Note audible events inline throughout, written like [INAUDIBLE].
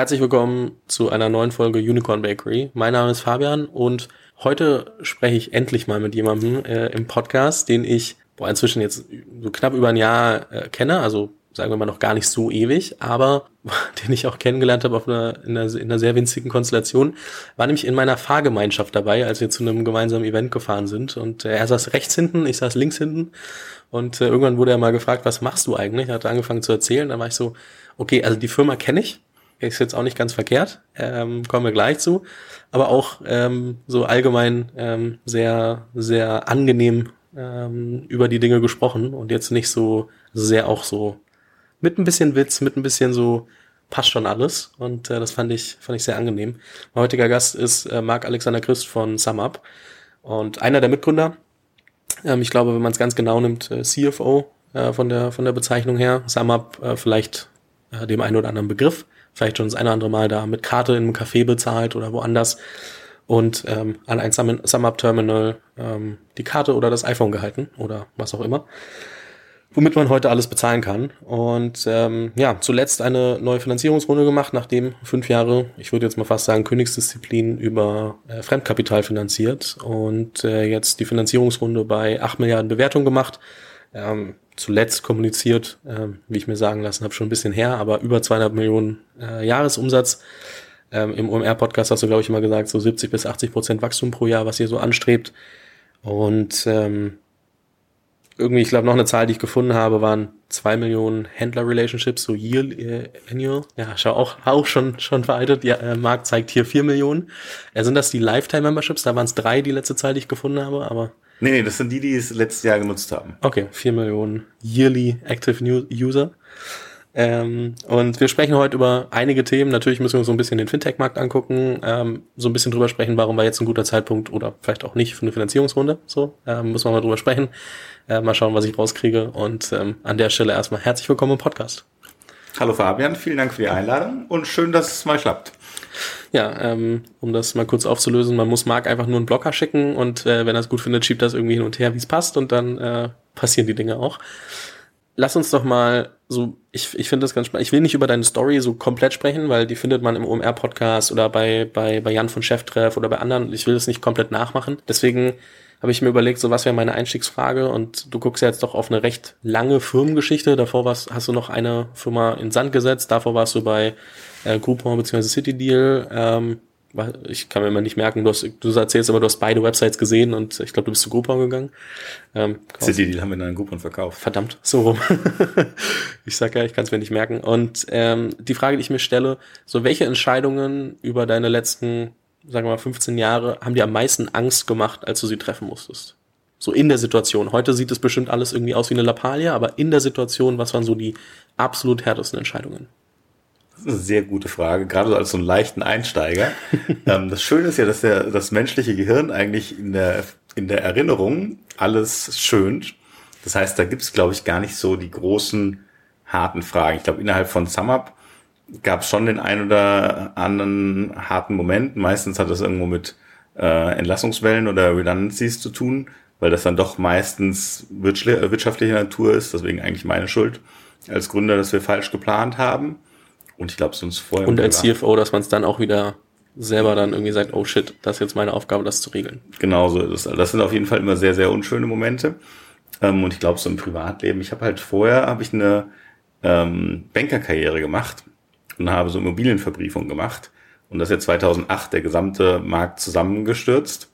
Herzlich willkommen zu einer neuen Folge Unicorn Bakery. Mein Name ist Fabian und heute spreche ich endlich mal mit jemandem äh, im Podcast, den ich boah, inzwischen jetzt so knapp über ein Jahr äh, kenne, also sagen wir mal noch gar nicht so ewig, aber [LAUGHS] den ich auch kennengelernt habe auf einer, in, einer, in einer sehr winzigen Konstellation, war nämlich in meiner Fahrgemeinschaft dabei, als wir zu einem gemeinsamen Event gefahren sind. Und äh, er saß rechts hinten, ich saß links hinten. Und äh, irgendwann wurde er mal gefragt, was machst du eigentlich? Er hat angefangen zu erzählen. Dann war ich so, okay, also die Firma kenne ich, ist jetzt auch nicht ganz verkehrt, ähm, kommen wir gleich zu, aber auch ähm, so allgemein ähm, sehr, sehr angenehm ähm, über die Dinge gesprochen und jetzt nicht so sehr auch so mit ein bisschen Witz, mit ein bisschen so passt schon alles und äh, das fand ich fand ich sehr angenehm. Mein heutiger Gast ist äh, Marc Alexander Christ von SumUp und einer der Mitgründer. Ähm, ich glaube, wenn man es ganz genau nimmt, äh, CFO äh, von der von der Bezeichnung her. SumUp äh, vielleicht äh, dem einen oder anderen Begriff vielleicht schon das eine oder andere Mal da mit Karte in einem Café bezahlt oder woanders und ähm, an ein SumUp-Terminal ähm, die Karte oder das iPhone gehalten oder was auch immer, womit man heute alles bezahlen kann. Und ähm, ja, zuletzt eine neue Finanzierungsrunde gemacht, nachdem fünf Jahre, ich würde jetzt mal fast sagen, Königsdisziplin über äh, Fremdkapital finanziert und äh, jetzt die Finanzierungsrunde bei acht Milliarden Bewertung gemacht. Ähm, zuletzt kommuniziert, äh, wie ich mir sagen lassen habe, schon ein bisschen her, aber über 200 Millionen äh, Jahresumsatz. Ähm, Im OMR-Podcast hast du, glaube ich, immer gesagt, so 70 bis 80 Prozent Wachstum pro Jahr, was ihr so anstrebt. Und ähm, irgendwie, ich glaube, noch eine Zahl, die ich gefunden habe, waren zwei Millionen Händler-Relationships, so year, äh, annual. Ja, schau auch, auch schon, schon veraltet. Ja, äh, Markt zeigt hier vier Millionen. Äh, sind das die Lifetime-Memberships? Da waren es drei, die letzte Zahl, die ich gefunden habe, aber Nee, nee, das sind die, die es letztes Jahr genutzt haben. Okay, vier Millionen yearly active user. Ähm, und wir sprechen heute über einige Themen. Natürlich müssen wir uns so ein bisschen den Fintech-Markt angucken, ähm, so ein bisschen drüber sprechen, warum war jetzt ein guter Zeitpunkt oder vielleicht auch nicht für eine Finanzierungsrunde. So, ähm, müssen wir mal drüber sprechen. Äh, mal schauen, was ich rauskriege. Und ähm, an der Stelle erstmal herzlich willkommen im Podcast. Hallo Fabian, vielen Dank für die Einladung und schön, dass es mal klappt. Ja, ähm, um das mal kurz aufzulösen, man muss Marc einfach nur einen Blocker schicken und äh, wenn er es gut findet, schiebt das irgendwie hin und her, wie es passt und dann äh, passieren die Dinge auch. Lass uns doch mal so, ich, ich finde das ganz spannend. Ich will nicht über deine Story so komplett sprechen, weil die findet man im OMR-Podcast oder bei, bei, bei Jan von Cheftreff oder bei anderen. Ich will das nicht komplett nachmachen. Deswegen habe ich mir überlegt, so was wäre meine Einstiegsfrage und du guckst ja jetzt doch auf eine recht lange Firmengeschichte. Davor warst, hast du noch eine Firma in Sand gesetzt, davor warst du bei äh, Groupon bzw. City Deal. Ähm, ich kann mir immer nicht merken, du, hast, du erzählst aber, du hast beide Websites gesehen und ich glaube, du bist zu Groupon gegangen. Ähm, City Deal haben wir dann Groupon verkauft. Verdammt, so rum. [LAUGHS] ich sag ja, ich kann es mir nicht merken. Und ähm, die Frage, die ich mir stelle, so welche Entscheidungen über deine letzten sagen wir mal, 15 Jahre, haben dir am meisten Angst gemacht, als du sie treffen musstest? So in der Situation. Heute sieht es bestimmt alles irgendwie aus wie eine Lappalie, aber in der Situation, was waren so die absolut härtesten Entscheidungen? Das ist eine sehr gute Frage, gerade als so einen leichten Einsteiger. [LAUGHS] ähm, das Schöne ist ja, dass der, das menschliche Gehirn eigentlich in der, in der Erinnerung alles schönt. Das heißt, da gibt es, glaube ich, gar nicht so die großen, harten Fragen. Ich glaube, innerhalb von SumUp gab es schon den ein oder anderen harten Moment. Meistens hat das irgendwo mit äh, Entlassungswellen oder Redundancies zu tun, weil das dann doch meistens wirtschaftlicher Natur ist. Deswegen eigentlich meine Schuld als Gründer, dass wir falsch geplant haben. Und ich glaube, sonst vorher. Und als CFO, dass man es dann auch wieder selber dann irgendwie sagt, oh shit, das ist jetzt meine Aufgabe, das zu regeln. Genau so ist es. Das sind auf jeden Fall immer sehr, sehr unschöne Momente. Ähm, und ich glaube, so im Privatleben, ich habe halt vorher, habe ich eine ähm, Bankerkarriere gemacht und habe so Immobilienverbriefung gemacht. Und das ist ja 2008 der gesamte Markt zusammengestürzt,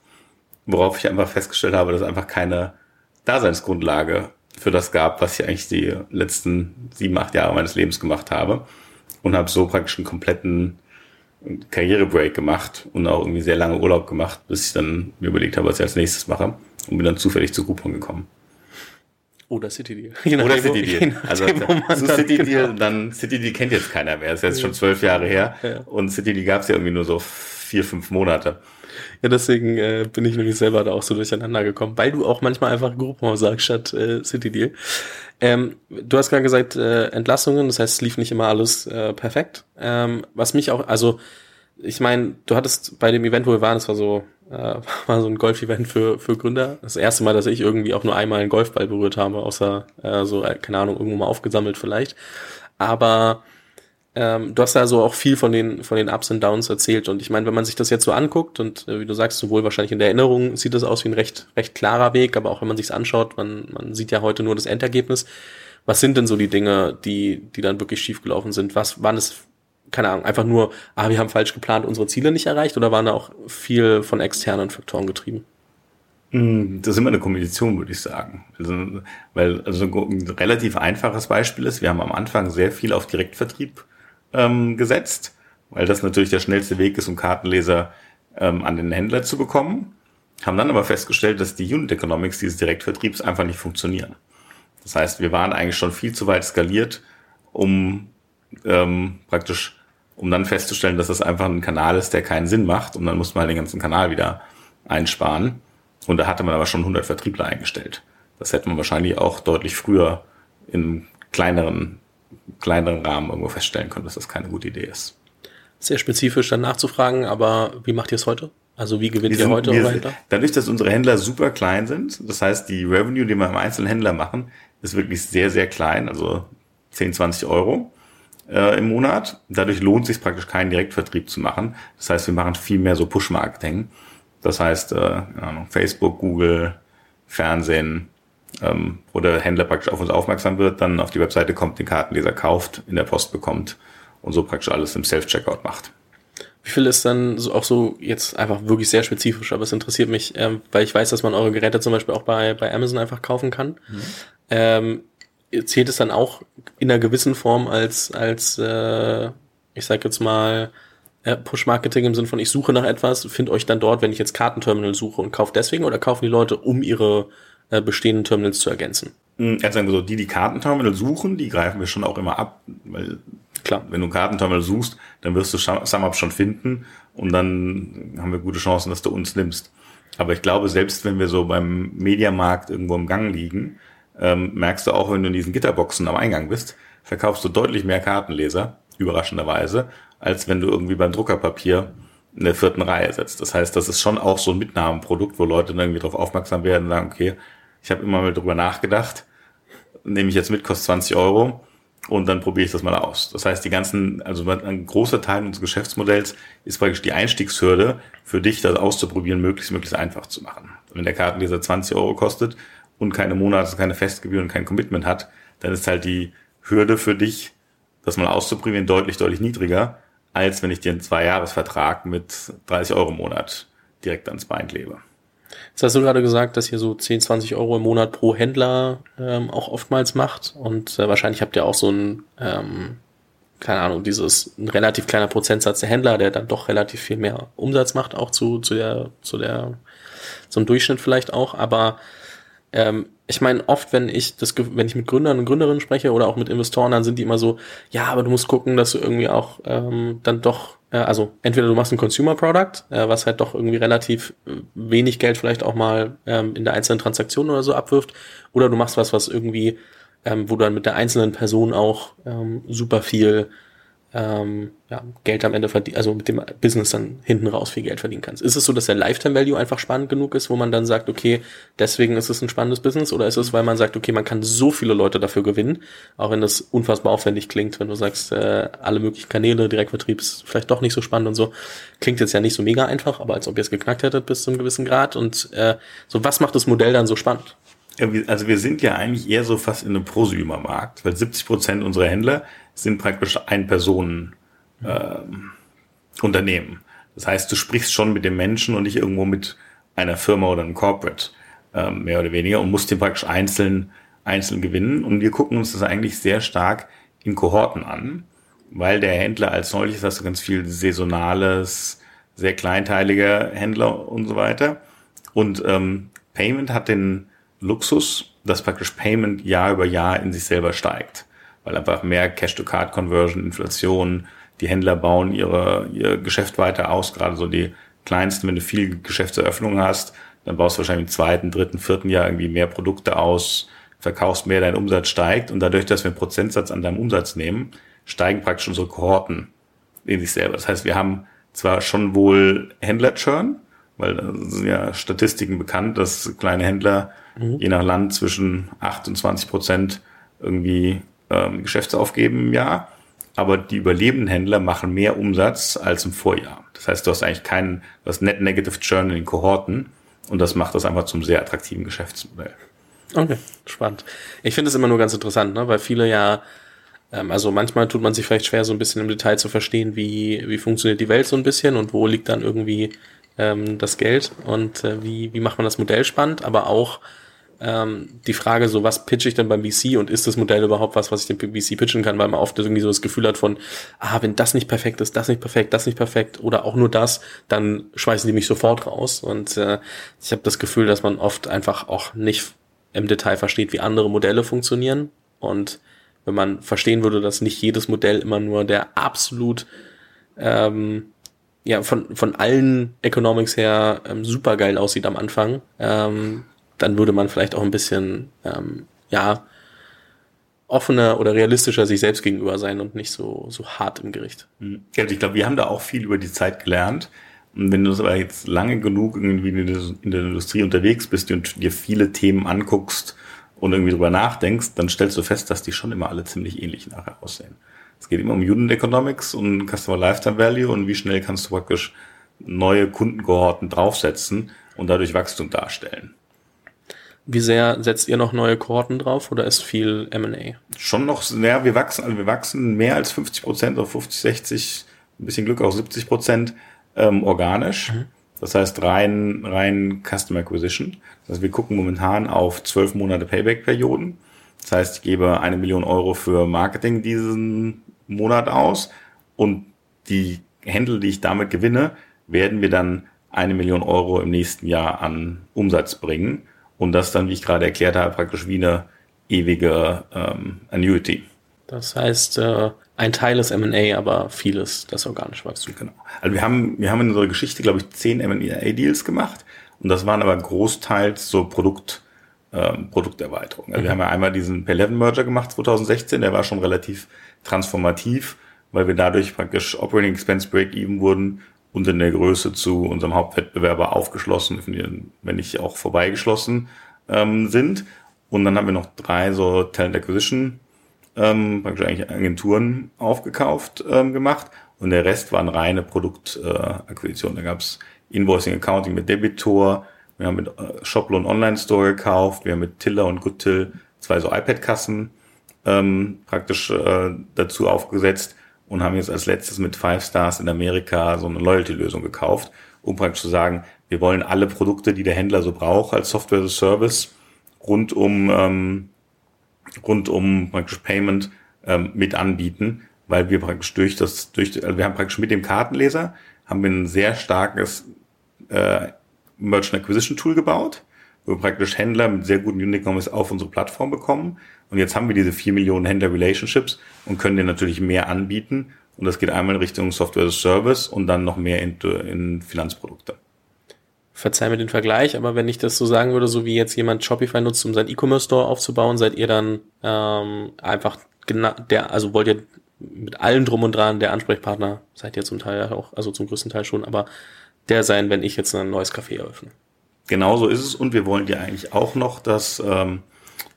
worauf ich einfach festgestellt habe, dass es einfach keine Daseinsgrundlage für das gab, was ich eigentlich die letzten sieben, acht Jahre meines Lebens gemacht habe. Und habe so praktisch einen kompletten Karrierebreak gemacht und auch irgendwie sehr lange Urlaub gemacht, bis ich dann mir überlegt habe, was ich als nächstes mache und bin dann zufällig zu Groupon gekommen. Oder City Deal. Je Oder City Deal. Also zu City Deal, dann City Deal kennt jetzt keiner mehr. Das ist jetzt schon zwölf Jahre her. Ja. Und City Deal gab es ja irgendwie nur so vier, fünf Monate. [LAUGHS] Ja, deswegen äh, bin ich nämlich selber da auch so durcheinander gekommen, weil du auch manchmal einfach Groupon sagst statt äh, City Deal. Ähm, du hast gerade gesagt, äh, Entlassungen, das heißt, es lief nicht immer alles äh, perfekt. Ähm, was mich auch, also ich meine, du hattest bei dem Event, wo wir waren, das war so, äh, [LAUGHS] war so ein Golf-Event für, für Gründer. Das erste Mal, dass ich irgendwie auch nur einmal einen Golfball berührt habe, außer äh, so, äh, keine Ahnung, irgendwo mal aufgesammelt vielleicht. Aber ähm, du hast da so auch viel von den, von den Ups und Downs erzählt. Und ich meine, wenn man sich das jetzt so anguckt und äh, wie du sagst, sowohl wahrscheinlich in der Erinnerung sieht das aus wie ein recht, recht klarer Weg, aber auch wenn man sich's anschaut, man, man sieht ja heute nur das Endergebnis. Was sind denn so die Dinge, die, die dann wirklich schiefgelaufen sind? Was waren es, keine Ahnung, einfach nur, ah, wir haben falsch geplant, unsere Ziele nicht erreicht oder waren da auch viel von externen Faktoren getrieben? Hm, das ist immer eine Kombination, würde ich sagen. Also, weil also ein relativ einfaches Beispiel ist, wir haben am Anfang sehr viel auf Direktvertrieb ähm, gesetzt, weil das natürlich der schnellste Weg ist, um Kartenleser ähm, an den Händler zu bekommen. Haben dann aber festgestellt, dass die Unit Economics dieses Direktvertriebs einfach nicht funktionieren. Das heißt, wir waren eigentlich schon viel zu weit skaliert, um ähm, praktisch, um dann festzustellen, dass das einfach ein Kanal ist, der keinen Sinn macht. Und dann musste man halt den ganzen Kanal wieder einsparen. Und da hatte man aber schon 100 Vertriebler eingestellt. Das hätte man wahrscheinlich auch deutlich früher in kleineren, kleineren Rahmen irgendwo feststellen können, dass das keine gute Idee ist. Sehr spezifisch dann nachzufragen, aber wie macht ihr es heute? Also wie gewinnt ihr heute wir, Dadurch, dass unsere Händler super klein sind, das heißt, die Revenue, die wir im einzelnen Händler machen, ist wirklich sehr, sehr klein, also 10, 20 Euro äh, im Monat. Dadurch lohnt sich praktisch keinen Direktvertrieb zu machen. Das heißt, wir machen viel mehr so Push-Marketing. Das heißt, äh, Facebook, Google, Fernsehen, ähm, wo der Händler praktisch auf uns aufmerksam wird, dann auf die Webseite kommt, den Kartenleser kauft, in der Post bekommt und so praktisch alles im Self-Checkout macht. Wie viel ist dann so auch so jetzt einfach wirklich sehr spezifisch, aber es interessiert mich, ähm, weil ich weiß, dass man eure Geräte zum Beispiel auch bei, bei Amazon einfach kaufen kann. Mhm. Ähm, zählt es dann auch in einer gewissen Form als, als äh, ich sag jetzt mal, äh, Push-Marketing im Sinne von, ich suche nach etwas, finde euch dann dort, wenn ich jetzt Kartenterminal suche und kaufe deswegen oder kaufen die Leute, um ihre äh, bestehenden Terminals zu ergänzen? Hm, also sagen wir so, die, die Kartenterminal suchen, die greifen wir schon auch immer ab, weil klar, wenn du Kartenterminal suchst, dann wirst du SumUp schon finden und dann haben wir gute Chancen, dass du uns nimmst. Aber ich glaube, selbst wenn wir so beim Mediamarkt irgendwo im Gang liegen, ähm, merkst du auch, wenn du in diesen Gitterboxen am Eingang bist, verkaufst du deutlich mehr Kartenleser, überraschenderweise, als wenn du irgendwie beim Druckerpapier in der vierten Reihe sitzt. Das heißt, das ist schon auch so ein Mitnahmeprodukt, wo Leute dann irgendwie darauf aufmerksam werden und sagen, okay, ich habe immer mal drüber nachgedacht, nehme ich jetzt mit, kostet 20 Euro und dann probiere ich das mal aus. Das heißt, die ganzen, also ein großer Teil unseres Geschäftsmodells ist praktisch die Einstiegshürde für dich, das auszuprobieren, möglichst, möglichst einfach zu machen. Wenn der Kartenleser 20 Euro kostet und keine Monats-, keine Festgebühr und kein Commitment hat, dann ist halt die Hürde für dich, das mal auszuprobieren, deutlich, deutlich niedriger, als wenn ich dir einen Zwei-Jahres-Vertrag mit 30 Euro im Monat direkt ans Bein klebe. Jetzt hast du gerade gesagt, dass ihr so 10, 20 Euro im Monat pro Händler ähm, auch oftmals macht. Und äh, wahrscheinlich habt ihr auch so ein, ähm, keine Ahnung, dieses ein relativ kleiner Prozentsatz der Händler, der dann doch relativ viel mehr Umsatz macht, auch zu, zu der, zu der, zum Durchschnitt vielleicht auch, aber ähm, ich meine, oft, wenn ich das, wenn ich mit Gründern und Gründerinnen spreche oder auch mit Investoren, dann sind die immer so, ja, aber du musst gucken, dass du irgendwie auch ähm, dann doch, also entweder du machst ein Consumer Product, äh, was halt doch irgendwie relativ äh, wenig Geld vielleicht auch mal ähm, in der einzelnen Transaktion oder so abwirft, oder du machst was, was irgendwie, ähm, wo du dann mit der einzelnen Person auch ähm, super viel ähm, ja, Geld am Ende verdient, also mit dem Business dann hinten raus viel Geld verdienen kannst. Ist es so, dass der Lifetime Value einfach spannend genug ist, wo man dann sagt, okay, deswegen ist es ein spannendes Business, oder ist es, weil man sagt, okay, man kann so viele Leute dafür gewinnen, auch wenn das unfassbar aufwendig klingt, wenn du sagst, äh, alle möglichen Kanäle, Direktvertrieb ist vielleicht doch nicht so spannend und so. Klingt jetzt ja nicht so mega einfach, aber als ob ihr es geknackt hättet bis zu einem gewissen Grad. Und äh, so, was macht das Modell dann so spannend? Also wir sind ja eigentlich eher so fast in einem Prosumer-Markt, weil 70 Prozent unserer Händler sind praktisch Ein-Personen- äh, Unternehmen. Das heißt, du sprichst schon mit dem Menschen und nicht irgendwo mit einer Firma oder einem Corporate, äh, mehr oder weniger, und musst den praktisch einzeln, einzeln gewinnen. Und wir gucken uns das eigentlich sehr stark in Kohorten an, weil der Händler als neulich hast du ganz viel saisonales, sehr kleinteiliger Händler und so weiter. Und ähm, Payment hat den Luxus, dass praktisch Payment Jahr über Jahr in sich selber steigt weil einfach mehr Cash-to-Card-Conversion, Inflation, die Händler bauen ihre, ihr Geschäft weiter aus, gerade so die kleinsten, wenn du viel Geschäftseröffnung hast, dann baust du wahrscheinlich im zweiten, dritten, vierten Jahr irgendwie mehr Produkte aus, verkaufst mehr, dein Umsatz steigt und dadurch, dass wir einen Prozentsatz an deinem Umsatz nehmen, steigen praktisch unsere Kohorten in sich selber. Das heißt, wir haben zwar schon wohl Händler-Churn, weil da sind ja Statistiken bekannt, dass kleine Händler mhm. je nach Land zwischen 8 und 20 Prozent irgendwie ähm, Geschäftsaufgeben im Jahr. aber die überlebenden Händler machen mehr Umsatz als im Vorjahr. Das heißt, du hast eigentlich keinen, hast Net Negative Churn in den Kohorten und das macht das einfach zum sehr attraktiven Geschäftsmodell. Okay, spannend. Ich finde es immer nur ganz interessant, ne? weil viele ja, ähm, also manchmal tut man sich vielleicht schwer, so ein bisschen im Detail zu verstehen, wie, wie funktioniert die Welt so ein bisschen und wo liegt dann irgendwie ähm, das Geld und äh, wie, wie macht man das Modell spannend, aber auch ähm, die Frage so, was pitche ich denn beim VC und ist das Modell überhaupt was, was ich dem VC pitchen kann, weil man oft irgendwie so das Gefühl hat von, ah, wenn das nicht perfekt ist, das nicht perfekt, das nicht perfekt oder auch nur das, dann schmeißen die mich sofort raus. Und äh, ich habe das Gefühl, dass man oft einfach auch nicht im Detail versteht, wie andere Modelle funktionieren. Und wenn man verstehen würde, dass nicht jedes Modell immer nur der absolut ähm, ja von von allen Economics her ähm, super geil aussieht am Anfang, ähm, dann würde man vielleicht auch ein bisschen, ähm, ja, offener oder realistischer sich selbst gegenüber sein und nicht so, so hart im Gericht. Mhm. Also ich glaube, wir haben da auch viel über die Zeit gelernt. Und wenn du aber jetzt lange genug irgendwie in der Industrie unterwegs bist und dir viele Themen anguckst und irgendwie drüber nachdenkst, dann stellst du fest, dass die schon immer alle ziemlich ähnlich nachher aussehen. Es geht immer um Unit Economics und Customer Lifetime Value und wie schnell kannst du praktisch neue Kundenkohorten draufsetzen und dadurch Wachstum darstellen. Wie sehr setzt ihr noch neue Kohorten drauf oder ist viel M&A? Schon noch, ja, wir wachsen, also wir wachsen mehr als 50 Prozent auf 50, 60, ein bisschen Glück auch 70 Prozent ähm, organisch. Mhm. Das heißt rein, rein Customer Acquisition. Das heißt, wir gucken momentan auf zwölf Monate Payback-Perioden. Das heißt, ich gebe eine Million Euro für Marketing diesen Monat aus und die Händel, die ich damit gewinne, werden wir dann eine Million Euro im nächsten Jahr an Umsatz bringen und das dann, wie ich gerade erklärt habe, praktisch wie eine ewige ähm, Annuity. Das heißt, äh, ein Teil ist M&A, aber vieles das organische Wachstum. Genau. Also wir haben, wir haben in unserer Geschichte, glaube ich, zehn M&A-Deals gemacht und das waren aber großteils so Produkt, ähm, Produkterweiterungen. Also mhm. wir haben ja einmal diesen P11-Merger gemacht 2016, der war schon relativ transformativ, weil wir dadurch praktisch Operating Expense Break-Even wurden und in der Größe zu unserem Hauptwettbewerber aufgeschlossen, wenn nicht auch vorbeigeschlossen ähm, sind. Und dann haben wir noch drei so Talent Acquisition, ähm, praktisch eigentlich Agenturen aufgekauft ähm, gemacht. Und der Rest waren reine Produktakquisitionen. Äh, da gab's Invoicing Accounting mit Debitor, wir haben mit äh, Shoploan Online Store gekauft, wir haben mit Tiller und Goodtill zwei so iPad-Kassen ähm, praktisch äh, dazu aufgesetzt und haben jetzt als letztes mit Five Stars in Amerika so eine Loyalty-Lösung gekauft, um praktisch zu sagen, wir wollen alle Produkte, die der Händler so braucht als Software as a Service rund um ähm, rund um praktisch Payment ähm, mit anbieten, weil wir praktisch durch das durch also wir haben praktisch mit dem Kartenleser haben wir ein sehr starkes äh, Merchant Acquisition Tool gebaut, wo wir praktisch Händler mit sehr guten Unit Economics auf unsere Plattform bekommen und jetzt haben wir diese vier Millionen Händler-Relationships und können dir natürlich mehr anbieten. Und das geht einmal in Richtung Software as a Service und dann noch mehr in, in Finanzprodukte. Verzeih mir den Vergleich, aber wenn ich das so sagen würde, so wie jetzt jemand Shopify nutzt, um seinen E-Commerce-Store aufzubauen, seid ihr dann ähm, einfach genau der, also wollt ihr mit allem drum und dran der Ansprechpartner, seid ihr zum Teil auch, also zum größten Teil schon, aber der sein, wenn ich jetzt ein neues Café eröffne. Genauso ist es und wir wollen dir eigentlich auch noch das ähm,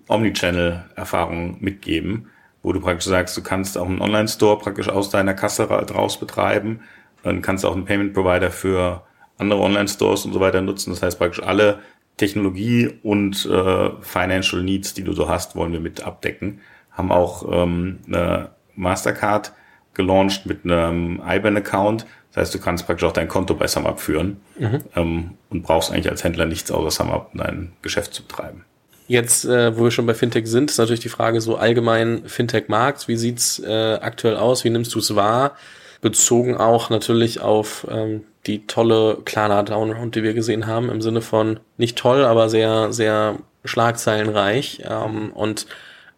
Omnichannel-Erfahrung mitgeben, wo du praktisch sagst, du kannst auch einen Online-Store praktisch aus deiner Kasse raus betreiben, dann kannst du auch einen Payment-Provider für andere Online-Stores und so weiter nutzen. Das heißt praktisch alle Technologie und äh, Financial Needs, die du so hast, wollen wir mit abdecken. Haben auch ähm, eine Mastercard gelauncht mit einem IBAN-Account. Das heißt, du kannst praktisch auch dein Konto bei SumUp führen mhm. ähm, und brauchst eigentlich als Händler nichts außer SumUp, um dein Geschäft zu betreiben. Jetzt, äh, wo wir schon bei Fintech sind, ist natürlich die Frage so allgemein Fintech-Markt. Wie sieht's äh, aktuell aus? Wie nimmst du es wahr? Bezogen auch natürlich auf ähm, die tolle Klarna Downround, die wir gesehen haben, im Sinne von nicht toll, aber sehr, sehr schlagzeilenreich ähm, und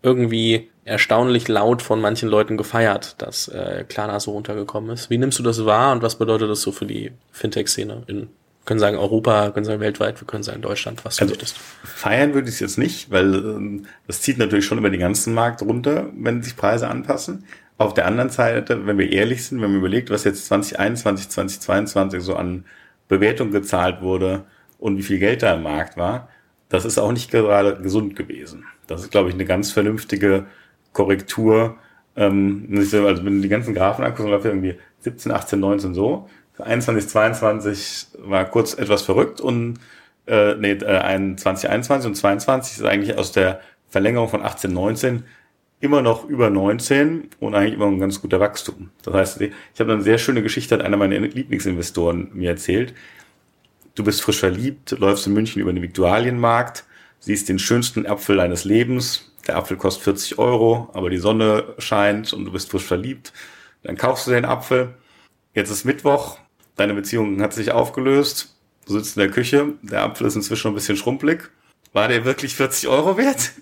irgendwie erstaunlich laut von manchen Leuten gefeiert, dass äh, Klarna so runtergekommen ist. Wie nimmst du das wahr und was bedeutet das so für die Fintech-Szene in können sagen Europa, können sagen weltweit, wir können sagen Deutschland, was du also, möchtest. Feiern würde ich es jetzt nicht, weil ähm, das zieht natürlich schon über den ganzen Markt runter, wenn sich Preise anpassen. Auf der anderen Seite, wenn wir ehrlich sind, wenn man überlegt, was jetzt 2021, 2022 so an Bewertung gezahlt wurde und wie viel Geld da im Markt war, das ist auch nicht gerade gesund gewesen. Das ist, glaube ich, eine ganz vernünftige Korrektur Ähm, also wenn die ganzen Graphen anguckst, läuft irgendwie 17, 18, 19 so. 21, 22 war kurz etwas verrückt und äh, nee, äh, 2021 und 22 ist eigentlich aus der Verlängerung von 18, 19 immer noch über 19 und eigentlich immer ein ganz guter Wachstum. Das heißt, ich habe eine sehr schöne Geschichte, hat einer meiner Lieblingsinvestoren mir erzählt. Du bist frisch verliebt, läufst in München über den Viktualienmarkt, siehst den schönsten Apfel deines Lebens. Der Apfel kostet 40 Euro, aber die Sonne scheint und du bist frisch verliebt. Dann kaufst du den Apfel. Jetzt ist Mittwoch, deine Beziehung hat sich aufgelöst. Du sitzt in der Küche, der Apfel ist inzwischen ein bisschen schrumpelig. War der wirklich 40 Euro wert?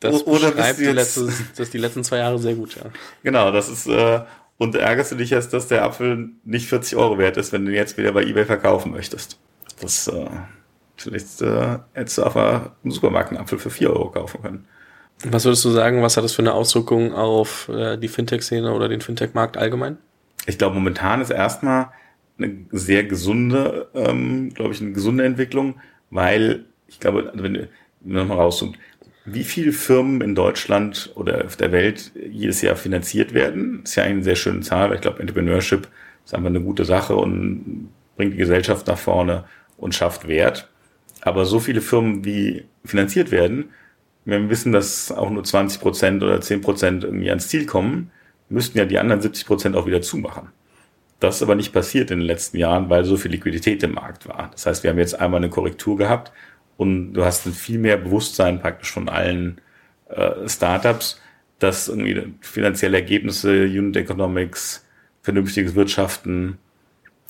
Das Oder beschreibt die, letzte, das die letzten zwei Jahre sehr gut, ja. Genau, das ist, äh, und ärgerst du dich jetzt, dass der Apfel nicht 40 Euro wert ist, wenn du ihn jetzt wieder bei Ebay verkaufen möchtest. Das, äh, vielleicht äh, hättest du auf einem Supermarkt einen Apfel für 4 Euro kaufen können. Was würdest du sagen, was hat das für eine Auswirkung auf äh, die Fintech-Szene oder den Fintech-Markt allgemein? Ich glaube, momentan ist erstmal eine sehr gesunde, ähm, glaube ich, eine gesunde Entwicklung, weil ich glaube, wenn du nochmal rauszoomt, wie viele Firmen in Deutschland oder auf der Welt jedes Jahr finanziert werden. Ist ja eine sehr schöne Zahl, weil ich glaube, Entrepreneurship ist einfach eine gute Sache und bringt die Gesellschaft nach vorne und schafft Wert. Aber so viele Firmen, wie finanziert werden, wenn wir wissen, dass auch nur 20 Prozent oder 10 Prozent irgendwie ans Ziel kommen, müssten ja die anderen 70 Prozent auch wieder zumachen. Das ist aber nicht passiert in den letzten Jahren, weil so viel Liquidität im Markt war. Das heißt, wir haben jetzt einmal eine Korrektur gehabt und du hast viel mehr Bewusstsein praktisch von allen äh, Startups, dass irgendwie finanzielle Ergebnisse, Unit Economics, vernünftiges Wirtschaften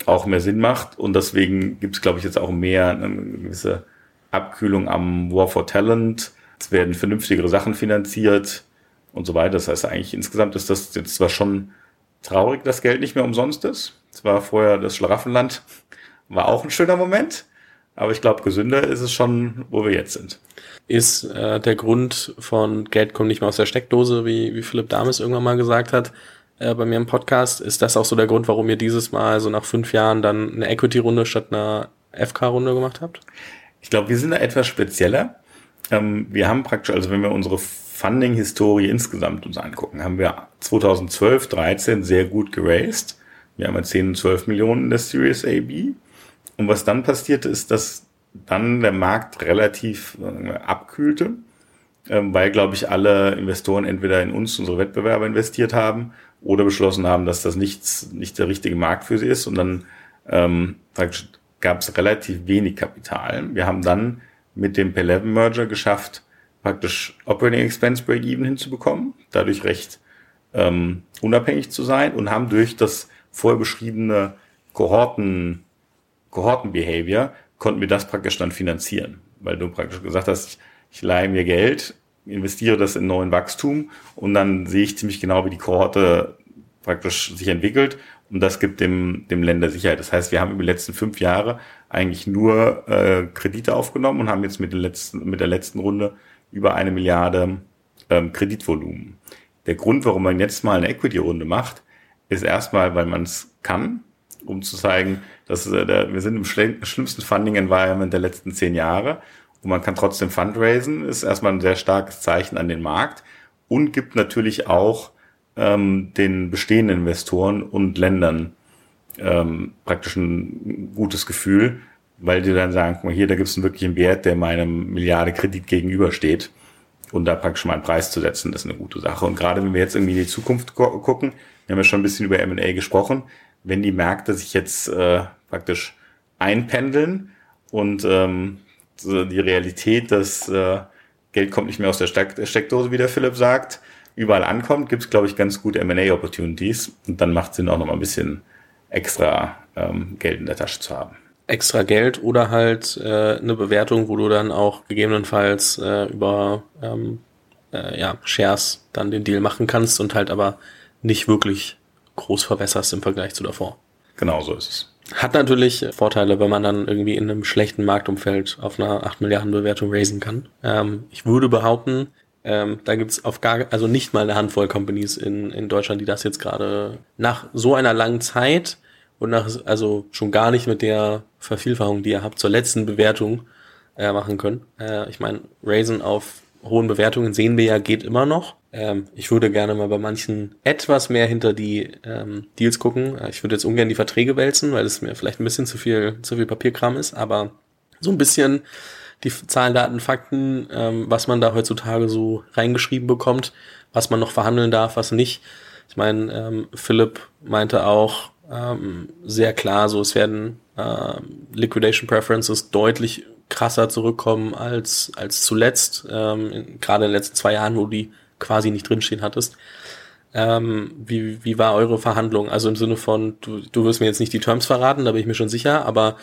auch mehr Sinn macht und deswegen gibt es, glaube ich, jetzt auch mehr eine gewisse Abkühlung am War for Talent. Es werden vernünftigere Sachen finanziert und so weiter. Das heißt, eigentlich insgesamt ist das jetzt zwar schon traurig, dass Geld nicht mehr umsonst ist. Es war vorher das Schlaraffenland, war auch ein schöner Moment. Aber ich glaube, gesünder ist es schon, wo wir jetzt sind. Ist äh, der Grund von Geld kommt nicht mehr aus der Steckdose, wie, wie Philipp Dames irgendwann mal gesagt hat, äh, bei mir im Podcast, ist das auch so der Grund, warum ihr dieses Mal so nach fünf Jahren dann eine Equity-Runde statt einer FK-Runde gemacht habt? Ich glaube, wir sind da etwas spezieller. Ähm, wir haben praktisch, also wenn wir unsere Funding-Historie insgesamt uns angucken, haben wir 2012, 13 sehr gut geraced. Wir haben ja 10 und 12 Millionen in der Series AB. Und was dann passierte, ist, dass dann der Markt relativ äh, abkühlte, äh, weil, glaube ich, alle Investoren entweder in uns, unsere Wettbewerber, investiert haben oder beschlossen haben, dass das nichts, nicht der richtige Markt für sie ist. Und dann ähm, gab es relativ wenig Kapital. Wir haben dann mit dem P11-Merger geschafft, praktisch Operating Expense Break-Even hinzubekommen, dadurch recht ähm, unabhängig zu sein und haben durch das vorher beschriebene Kohorten Kohortenbehavior konnten wir das praktisch dann finanzieren, weil du praktisch gesagt hast, ich, ich leihe mir Geld, investiere das in neuen Wachstum und dann sehe ich ziemlich genau, wie die Kohorte praktisch sich entwickelt und das gibt dem, dem Länder Sicherheit. Das heißt, wir haben über die letzten fünf Jahre eigentlich nur äh, Kredite aufgenommen und haben jetzt mit, den letzten, mit der letzten Runde über eine Milliarde ähm, Kreditvolumen. Der Grund, warum man jetzt mal eine Equity-Runde macht, ist erstmal, weil man es kann, um zu zeigen, dass äh, der, wir sind im schlimmsten Funding-Environment der letzten zehn Jahre und man kann trotzdem fundraisen, ist erstmal ein sehr starkes Zeichen an den Markt und gibt natürlich auch ähm, den bestehenden Investoren und Ländern ähm, praktisch ein gutes Gefühl, weil die dann sagen, guck mal hier, da gibt es einen wirklichen Wert, der meinem Milliarde Kredit gegenübersteht. Und da praktisch mal einen Preis zu setzen, das ist eine gute Sache. Und gerade wenn wir jetzt irgendwie in die Zukunft gucken, wir haben ja schon ein bisschen über M&A gesprochen, wenn die Märkte sich jetzt äh, praktisch einpendeln und ähm, die Realität, dass äh, Geld kommt nicht mehr aus der Steck Steckdose, wie der Philipp sagt, überall ankommt, gibt es, glaube ich, ganz gute M&A-Opportunities und dann macht es Sinn, auch noch mal ein bisschen extra ähm, Geld in der Tasche zu haben. Extra Geld oder halt äh, eine Bewertung, wo du dann auch gegebenenfalls äh, über ähm, äh, ja, Shares dann den Deal machen kannst und halt aber nicht wirklich groß verwässerst im Vergleich zu davor. Genau so ist es. Hat natürlich Vorteile, wenn man dann irgendwie in einem schlechten Marktumfeld auf einer 8 Milliarden Bewertung raisen kann. Ähm, ich würde behaupten, ähm, da gibt's auf gar, also nicht mal eine Handvoll Companies in, in Deutschland, die das jetzt gerade nach so einer langen Zeit und nach, also schon gar nicht mit der Vervielfachung, die ihr habt, zur letzten Bewertung äh, machen können. Äh, ich meine, Raisen auf hohen Bewertungen sehen wir ja, geht immer noch. Ähm, ich würde gerne mal bei manchen etwas mehr hinter die ähm, Deals gucken. Ich würde jetzt ungern die Verträge wälzen, weil es mir vielleicht ein bisschen zu viel, zu viel Papierkram ist, aber so ein bisschen die Zahlen, Daten, Fakten, ähm, was man da heutzutage so reingeschrieben bekommt, was man noch verhandeln darf, was nicht. Ich meine, ähm, Philipp meinte auch ähm, sehr klar, so es werden ähm, Liquidation Preferences deutlich krasser zurückkommen als als zuletzt, ähm, gerade in den letzten zwei Jahren, wo die quasi nicht drinstehen hattest. Ähm, wie, wie war eure Verhandlung? Also im Sinne von, du, du wirst mir jetzt nicht die Terms verraten, da bin ich mir schon sicher, aber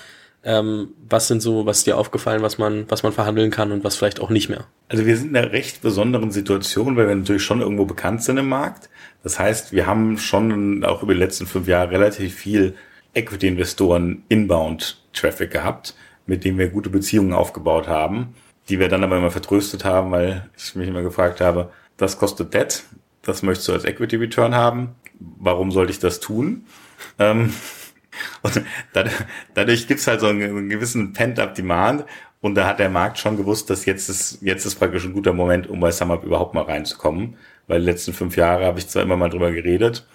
ähm, was sind so, was dir aufgefallen, was man, was man verhandeln kann und was vielleicht auch nicht mehr? Also wir sind in einer recht besonderen Situation, weil wir natürlich schon irgendwo bekannt sind im Markt. Das heißt, wir haben schon auch über die letzten fünf Jahre relativ viel Equity-Investoren Inbound-Traffic gehabt, mit denen wir gute Beziehungen aufgebaut haben, die wir dann aber immer vertröstet haben, weil ich mich immer gefragt habe, das kostet Debt, das möchtest du als Equity Return haben, warum sollte ich das tun? Ähm, und dadurch gibt's halt so einen gewissen Pent-up-Demand. Und da hat der Markt schon gewusst, dass jetzt ist, jetzt ist praktisch ein guter Moment, um bei SumUp überhaupt mal reinzukommen. Weil die letzten fünf Jahre habe ich zwar immer mal drüber geredet,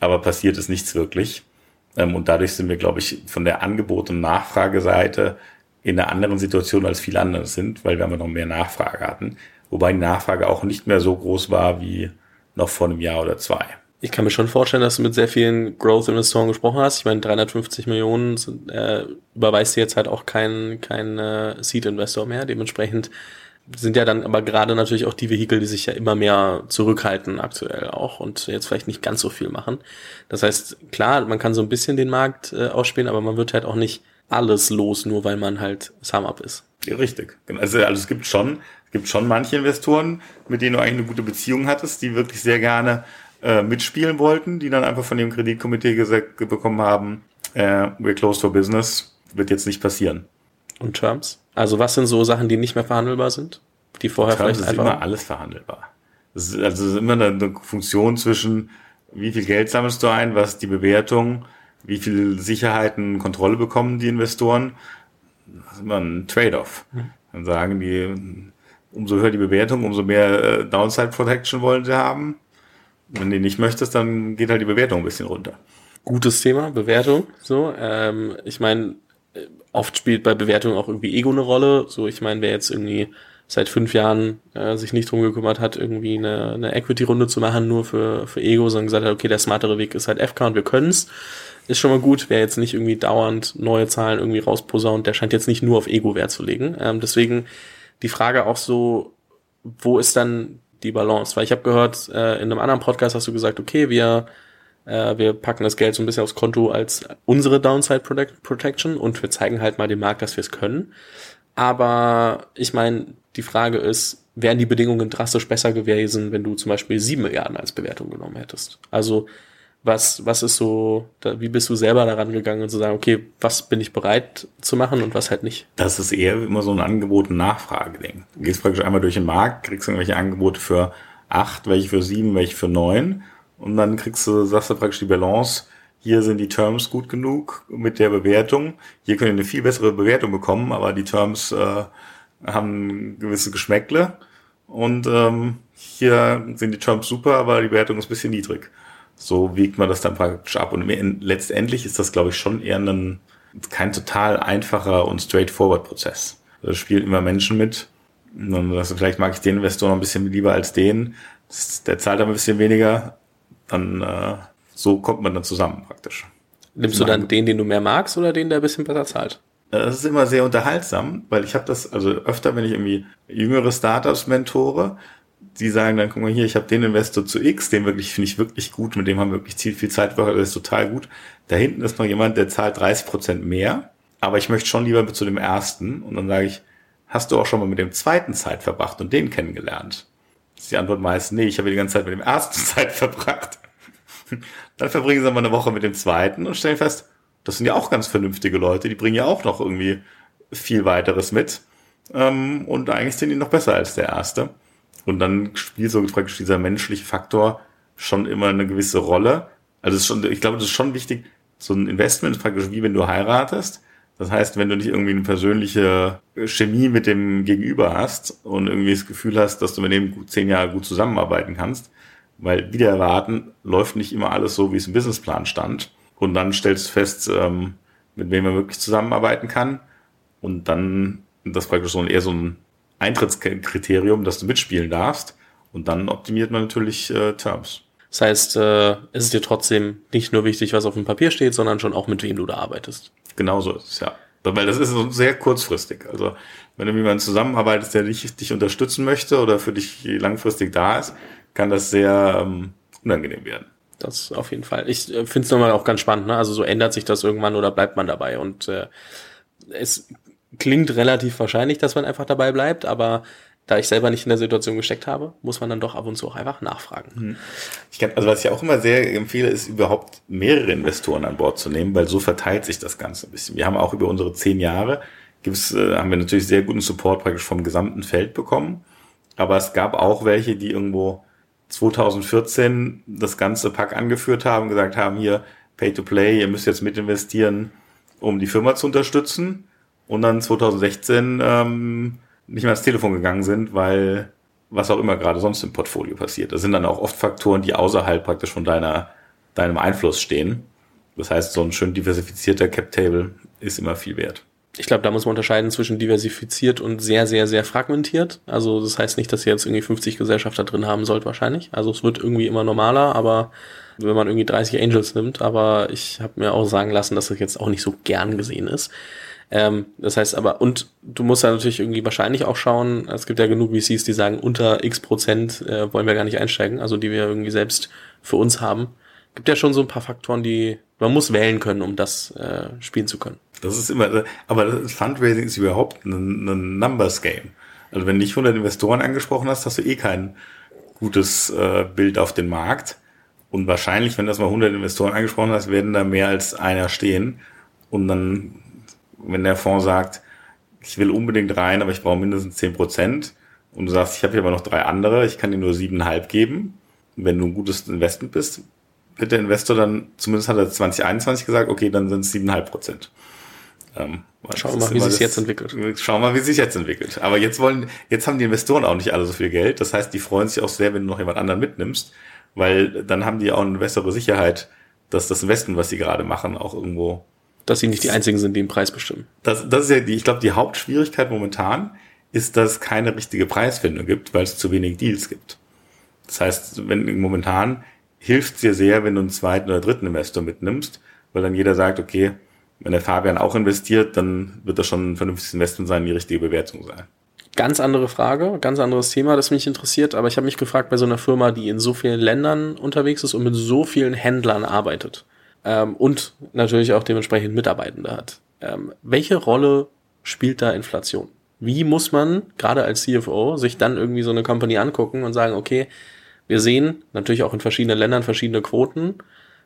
aber passiert ist nichts wirklich. Ähm, und dadurch sind wir, glaube ich, von der Angebot- und Nachfrageseite in einer anderen Situation als viele andere sind, weil wir immer noch mehr Nachfrage hatten. Wobei die Nachfrage auch nicht mehr so groß war wie noch vor einem Jahr oder zwei ich kann mir schon vorstellen, dass du mit sehr vielen Growth-Investoren gesprochen hast. Ich meine, 350 Millionen sind, äh, überweist dir jetzt halt auch kein, kein äh, Seed-Investor mehr. Dementsprechend sind ja dann aber gerade natürlich auch die Vehikel, die sich ja immer mehr zurückhalten aktuell auch und jetzt vielleicht nicht ganz so viel machen. Das heißt, klar, man kann so ein bisschen den Markt äh, ausspielen, aber man wird halt auch nicht alles los, nur weil man halt Sum-Up ist. Ja, richtig. Also, also es gibt schon, es gibt schon manche Investoren, mit denen du eigentlich eine gute Beziehung hattest, die wirklich sehr gerne äh, mitspielen wollten, die dann einfach von dem Kreditkomitee gesagt bekommen haben, äh, we're closed for business, wird jetzt nicht passieren. Und Terms? Also was sind so Sachen, die nicht mehr verhandelbar sind? Die vorher Terms vielleicht ist einfach... immer alles verhandelbar. Das ist, also es ist immer eine, eine Funktion zwischen, wie viel Geld sammelst du ein, was die Bewertung, wie viel Sicherheiten, Kontrolle bekommen die Investoren. Das ist immer ein Trade-off. Mhm. Dann sagen die, umso höher die Bewertung, umso mehr äh, Downside Protection wollen sie haben. Wenn du nicht möchtest, dann geht halt die Bewertung ein bisschen runter. Gutes Thema, Bewertung. So, ähm, ich meine, oft spielt bei Bewertung auch irgendwie Ego eine Rolle. So, ich meine, wer jetzt irgendwie seit fünf Jahren äh, sich nicht drum gekümmert hat, irgendwie eine, eine Equity-Runde zu machen, nur für, für Ego, sondern gesagt hat, okay, der smartere Weg ist halt FK und wir können's, ist schon mal gut. Wer jetzt nicht irgendwie dauernd neue Zahlen irgendwie rausposaunt, der scheint jetzt nicht nur auf Ego Wert zu legen. Ähm, deswegen die Frage auch so, wo ist dann die Balance. Weil ich habe gehört, äh, in einem anderen Podcast hast du gesagt, okay, wir, äh, wir packen das Geld so ein bisschen aufs Konto als unsere Downside Protection und wir zeigen halt mal dem Markt, dass wir es können. Aber ich meine, die Frage ist, wären die Bedingungen drastisch besser gewesen, wenn du zum Beispiel sieben Milliarden als Bewertung genommen hättest? Also was, was ist so, da, wie bist du selber daran gegangen zu sagen, okay, was bin ich bereit zu machen und was halt nicht? Das ist eher immer so ein Angebot- und Nachfrage-Ding. Du gehst praktisch einmal durch den Markt, kriegst irgendwelche Angebote für acht, welche für sieben, welche für neun und dann kriegst du, sagst du praktisch die Balance, hier sind die Terms gut genug mit der Bewertung. Hier könnt ihr eine viel bessere Bewertung bekommen, aber die Terms äh, haben gewisse Geschmäckle. Und ähm, hier sind die Terms super, aber die Bewertung ist ein bisschen niedrig. So wiegt man das dann praktisch ab. Und letztendlich ist das, glaube ich, schon eher ein, kein total einfacher und straightforward Prozess. Da spielen immer Menschen mit. Und also vielleicht mag ich den Investor noch ein bisschen lieber als den. Der zahlt aber ein bisschen weniger. Dann äh, so kommt man dann zusammen praktisch. Nimmst du dann den, den du mehr magst oder den, der ein bisschen besser zahlt? Das ist immer sehr unterhaltsam, weil ich habe das, also öfter, wenn ich irgendwie jüngere Startups mentore, die sagen dann, guck mal hier, ich habe den Investor zu X, den wirklich finde ich wirklich gut, mit dem haben wir wirklich viel, viel Zeit das ist total gut. Da hinten ist noch jemand, der zahlt 30 Prozent mehr, aber ich möchte schon lieber zu dem ersten. Und dann sage ich, hast du auch schon mal mit dem zweiten Zeit verbracht und den kennengelernt? Das ist die Antwort meist, nee, ich habe die ganze Zeit mit dem ersten [LAUGHS] Zeit verbracht. dann verbringen sie mal eine Woche mit dem zweiten und stellen fest, das sind ja auch ganz vernünftige Leute, die bringen ja auch noch irgendwie viel weiteres mit. Ähm, und eigentlich sind die noch besser als der erste. Und dann spielt so praktisch dieser menschliche Faktor schon immer eine gewisse Rolle. Also ist schon, ich glaube, das ist schon wichtig. So ein Investment ist praktisch wie wenn du heiratest. Das heißt, wenn du nicht irgendwie eine persönliche Chemie mit dem Gegenüber hast und irgendwie das Gefühl hast, dass du mit dem zehn Jahre gut zusammenarbeiten kannst, weil wieder erwarten, läuft nicht immer alles so, wie es im Businessplan stand. Und dann stellst du fest, ähm, mit wem man wirklich zusammenarbeiten kann. Und dann, das praktisch so ein, eher so ein Eintrittskriterium, dass du mitspielen darfst. Und dann optimiert man natürlich äh, Terms. Das heißt, äh, es ist dir trotzdem nicht nur wichtig, was auf dem Papier steht, sondern schon auch mit wem du da arbeitest. Genauso ist es, ja. Weil das ist so sehr kurzfristig. Also wenn du mit jemandem zusammenarbeitest, der dich, dich unterstützen möchte oder für dich langfristig da ist, kann das sehr ähm, unangenehm werden. Das auf jeden Fall. Ich äh, finde es nochmal auch ganz spannend. Ne? Also so ändert sich das irgendwann oder bleibt man dabei. Und äh, es klingt relativ wahrscheinlich, dass man einfach dabei bleibt, aber da ich selber nicht in der Situation gesteckt habe, muss man dann doch ab und zu auch einfach nachfragen. Hm. Ich kann, also was ich auch immer sehr empfehle, ist überhaupt mehrere Investoren an Bord zu nehmen, weil so verteilt sich das Ganze ein bisschen. Wir haben auch über unsere zehn Jahre gibt's, äh, haben wir natürlich sehr guten Support praktisch vom gesamten Feld bekommen. Aber es gab auch welche, die irgendwo 2014 das ganze Pack angeführt haben, gesagt haben, hier Pay to Play, ihr müsst jetzt mit investieren, um die Firma zu unterstützen. Und dann 2016 ähm, nicht mehr ans Telefon gegangen sind, weil was auch immer gerade sonst im Portfolio passiert. Das sind dann auch oft Faktoren, die außerhalb praktisch von deiner, deinem Einfluss stehen. Das heißt, so ein schön diversifizierter Cap Table ist immer viel wert. Ich glaube, da muss man unterscheiden zwischen diversifiziert und sehr, sehr, sehr fragmentiert. Also das heißt nicht, dass ihr jetzt irgendwie 50 Gesellschafter drin haben sollt wahrscheinlich. Also es wird irgendwie immer normaler, aber wenn man irgendwie 30 Angels nimmt, aber ich habe mir auch sagen lassen, dass das jetzt auch nicht so gern gesehen ist. Ähm, das heißt aber, und du musst ja natürlich irgendwie wahrscheinlich auch schauen, es gibt ja genug VCs, die sagen, unter x Prozent äh, wollen wir gar nicht einsteigen, also die wir irgendwie selbst für uns haben. Gibt ja schon so ein paar Faktoren, die man muss wählen können, um das äh, spielen zu können. Das ist immer, aber das Fundraising ist überhaupt ein, ein Numbers Game. Also wenn du nicht 100 Investoren angesprochen hast, hast du eh kein gutes äh, Bild auf den Markt. Und wahrscheinlich, wenn du das mal 100 Investoren angesprochen hast, werden da mehr als einer stehen. Und dann wenn der Fonds sagt, ich will unbedingt rein, aber ich brauche mindestens zehn Prozent und du sagst, ich habe hier aber noch drei andere, ich kann dir nur siebeneinhalb geben. wenn du ein gutes Investment bist, wird der Investor dann, zumindest hat er 2021 gesagt, okay, dann sind es siebeneinhalb Prozent. Ähm, schauen wir mal, wie sich jetzt entwickelt. Schauen wir mal, wie sich jetzt entwickelt. Aber jetzt wollen, jetzt haben die Investoren auch nicht alle so viel Geld. Das heißt, die freuen sich auch sehr, wenn du noch jemand anderen mitnimmst, weil dann haben die auch eine bessere Sicherheit, dass das Investment, was sie gerade machen, auch irgendwo dass sie nicht die einzigen sind, die den Preis bestimmen. Das, das ist ja die, ich glaube, die Hauptschwierigkeit momentan ist, dass es keine richtige Preisfindung gibt, weil es zu wenig Deals gibt. Das heißt, wenn momentan hilft es dir sehr, wenn du einen zweiten oder dritten Investor mitnimmst, weil dann jeder sagt, okay, wenn der Fabian auch investiert, dann wird das schon ein vernünftiges Investment sein, die richtige Bewertung sein. Ganz andere Frage, ganz anderes Thema, das mich interessiert, aber ich habe mich gefragt, bei so einer Firma, die in so vielen Ländern unterwegs ist und mit so vielen Händlern arbeitet, ähm, und natürlich auch dementsprechend Mitarbeitende hat. Ähm, welche Rolle spielt da Inflation? Wie muss man gerade als CFO sich dann irgendwie so eine Company angucken und sagen, okay, wir sehen natürlich auch in verschiedenen Ländern verschiedene Quoten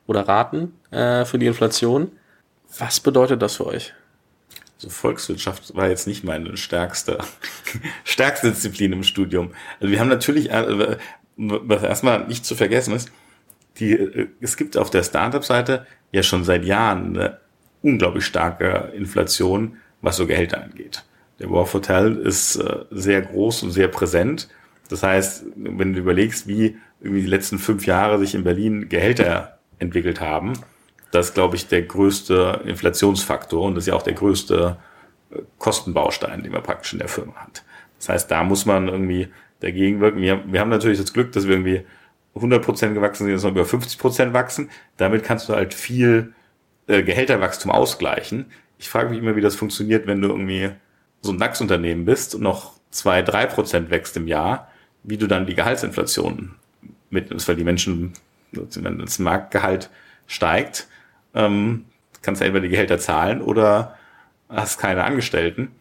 oder Raten äh, für die Inflation. Was bedeutet das für euch? So Volkswirtschaft war jetzt nicht meine stärkste, [LAUGHS] stärkste Disziplin im Studium. Also wir haben natürlich, äh, was erstmal nicht zu vergessen ist, die, äh, es gibt auf der Startup-Seite ja schon seit Jahren eine unglaublich starke Inflation, was so Gehälter angeht. Der Wolf Hotel ist äh, sehr groß und sehr präsent. Das heißt, wenn du überlegst, wie irgendwie die letzten fünf Jahre sich in Berlin Gehälter entwickelt haben, das ist, glaube ich, der größte Inflationsfaktor und das ist ja auch der größte äh, Kostenbaustein, den man praktisch in der Firma hat. Das heißt, da muss man irgendwie dagegen wirken. Wir, wir haben natürlich das Glück, dass wir irgendwie 100% gewachsen sind, jetzt noch über 50% wachsen. Damit kannst du halt viel äh, Gehälterwachstum ausgleichen. Ich frage mich immer, wie das funktioniert, wenn du irgendwie so ein DAX-Unternehmen bist und noch 2, 3% wächst im Jahr, wie du dann die Gehaltsinflation mitnimmst, weil die Menschen, wenn das Marktgehalt steigt, ähm, kannst du entweder die Gehälter zahlen oder hast keine Angestellten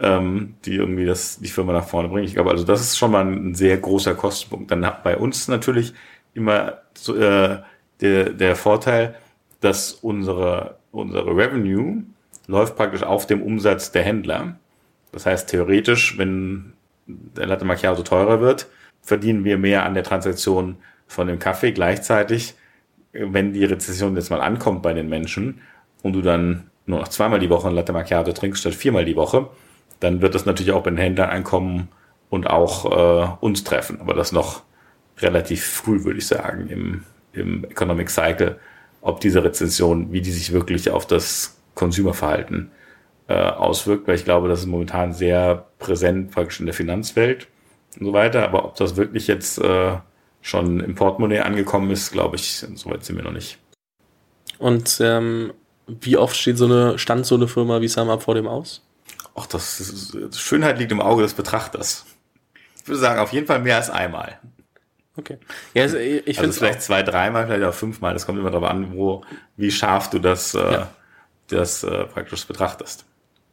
ähm, die irgendwie das, die Firma nach vorne bringen. Ich glaube, also das ist schon mal ein sehr großer Kostenpunkt. Dann hat bei uns natürlich immer äh, der, der Vorteil, dass unsere, unsere Revenue läuft praktisch auf dem Umsatz der Händler. Das heißt, theoretisch, wenn der Latte Macchiato teurer wird, verdienen wir mehr an der Transaktion von dem Kaffee. Gleichzeitig, wenn die Rezession jetzt mal ankommt bei den Menschen und du dann nur noch zweimal die Woche ein Latte Macchiato trinkst statt viermal die Woche, dann wird das natürlich auch bei den Händlern ankommen und auch äh, uns treffen. Aber das noch relativ früh, würde ich sagen, im, im Economic Cycle, ob diese Rezension, wie die sich wirklich auf das Consumerverhalten äh, auswirkt, weil ich glaube, das ist momentan sehr präsent praktisch in der Finanzwelt und so weiter. Aber ob das wirklich jetzt äh, schon im Portemonnaie angekommen ist, glaube ich, soweit sind wir noch nicht. Und ähm, wie oft steht so eine, stand so eine Firma wie SumUp vor dem aus? Ach, das ist, Schönheit liegt im Auge des Betrachters. Ich würde sagen, auf jeden Fall mehr als einmal. Okay. Ja, also ich also vielleicht zwei, dreimal, vielleicht auch fünfmal. Das kommt immer darauf an, wo, wie scharf du das, äh, Ja. das äh, praktisch betrachtest.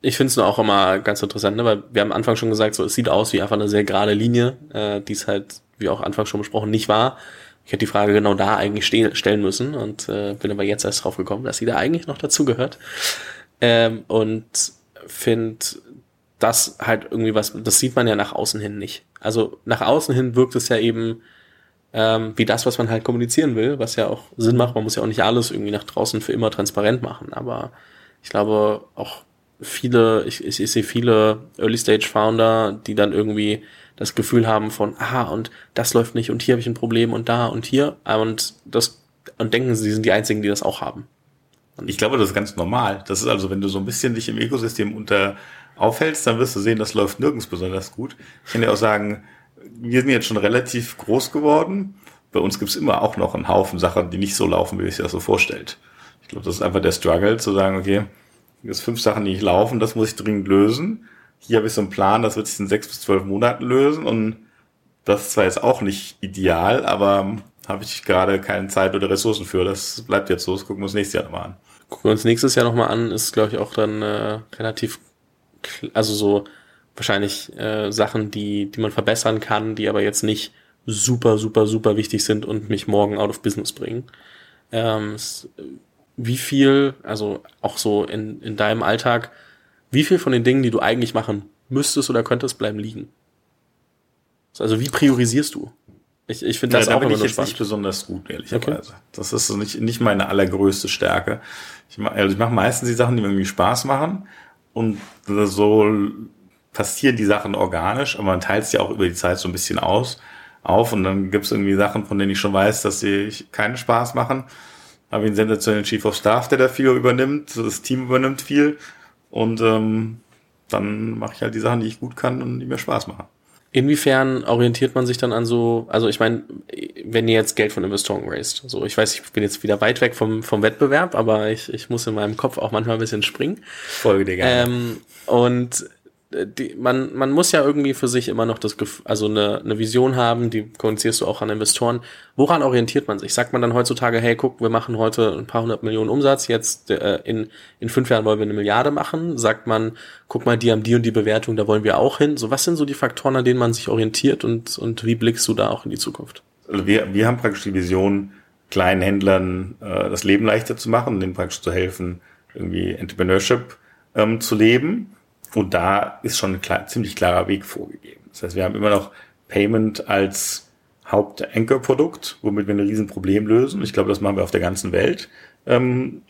Ich finde es nur auch immer ganz interessant, ne? weil wir haben am Anfang schon gesagt, so es sieht aus wie einfach eine sehr gerade Linie, äh, die es halt, wie auch Anfang schon besprochen, nicht war. Ich hätte die Frage genau da eigentlich ste stellen müssen und äh, bin aber jetzt erst drauf gekommen, dass sie da eigentlich noch dazugehört. Ähm, und finde das halt irgendwie was, das sieht man ja nach außen hin nicht. Also nach außen hin wirkt es ja eben ähm, wie das, was man halt kommunizieren will, was ja auch Sinn macht. Man muss ja auch nicht alles irgendwie nach draußen für immer transparent machen, aber ich glaube auch viele, ich, ich, ich sehe viele Early-Stage-Founder, die dann irgendwie das Gefühl haben von, aha, und das läuft nicht und hier habe ich ein Problem und da und hier und das und denken, sie sind die einzigen, die das auch haben. Ich glaube, das ist ganz normal. Das ist also, wenn du so ein bisschen dich im Ökosystem unter aufhältst, dann wirst du sehen, das läuft nirgends besonders gut. Ich kann dir auch sagen, wir sind jetzt schon relativ groß geworden. Bei uns gibt's immer auch noch einen Haufen Sachen, die nicht so laufen, wie sich das so vorstellt. Ich glaube, das ist einfach der Struggle, zu sagen, okay, ist fünf Sachen, die nicht laufen, das muss ich dringend lösen. Hier habe ich so einen Plan, das wird sich in sechs bis zwölf Monaten lösen und das ist zwar jetzt auch nicht ideal, aber habe ich gerade keine Zeit oder Ressourcen für. Das bleibt jetzt so, das gucken wir uns nächstes Jahr nochmal an. Gucken wir uns nächstes Jahr nochmal an, ist glaube ich auch dann äh, relativ, also so wahrscheinlich äh, Sachen, die, die man verbessern kann, die aber jetzt nicht super, super, super wichtig sind und mich morgen out of business bringen. Ähm, wie viel, also auch so in, in deinem Alltag, wie viel von den Dingen, die du eigentlich machen müsstest oder könntest, bleiben liegen? Also wie priorisierst du? Ich, ich finde das ja, da auch bin ich jetzt nicht besonders gut, ehrlicherweise. Das ist so nicht, nicht meine allergrößte Stärke. Ich mache also ich mach meistens die Sachen, die mir irgendwie Spaß machen und so passieren die Sachen organisch, aber man teilt ja auch über die Zeit so ein bisschen aus, auf und dann gibt es irgendwie Sachen, von denen ich schon weiß, dass sie keinen Spaß machen. Habe ich einen sensationellen Chief of Staff, der da viel übernimmt, das Team übernimmt viel und ähm, dann mache ich halt die Sachen, die ich gut kann und die mir Spaß machen. Inwiefern orientiert man sich dann an so, also ich meine, wenn ihr jetzt Geld von Investoren raised, so ich weiß, ich bin jetzt wieder weit weg vom, vom Wettbewerb, aber ich, ich muss in meinem Kopf auch manchmal ein bisschen springen. Folge dir gerne. Ähm, und die, man, man muss ja irgendwie für sich immer noch das, Gef- also eine, eine Vision haben, die kommunizierst du auch an Investoren. Woran orientiert man sich? Sagt man dann heutzutage, hey, guck, wir machen heute ein paar hundert Millionen Umsatz, jetzt äh, in, in fünf Jahren wollen wir eine Milliarde machen? Sagt man, guck mal, die haben die und die Bewertung, da wollen wir auch hin. So, was sind so die Faktoren, an denen man sich orientiert und, und wie blickst du da auch in die Zukunft? Also wir, wir haben praktisch die Vision, kleinen Händlern äh, das Leben leichter zu machen, denen praktisch zu helfen, irgendwie Entrepreneurship ähm, zu leben. Und da ist schon ein klar, ziemlich klarer Weg vorgegeben. Das heißt, wir haben immer noch Payment als Hauptankerprodukt, womit wir ein Riesenproblem lösen. Ich glaube, das machen wir auf der ganzen Welt. Ähm,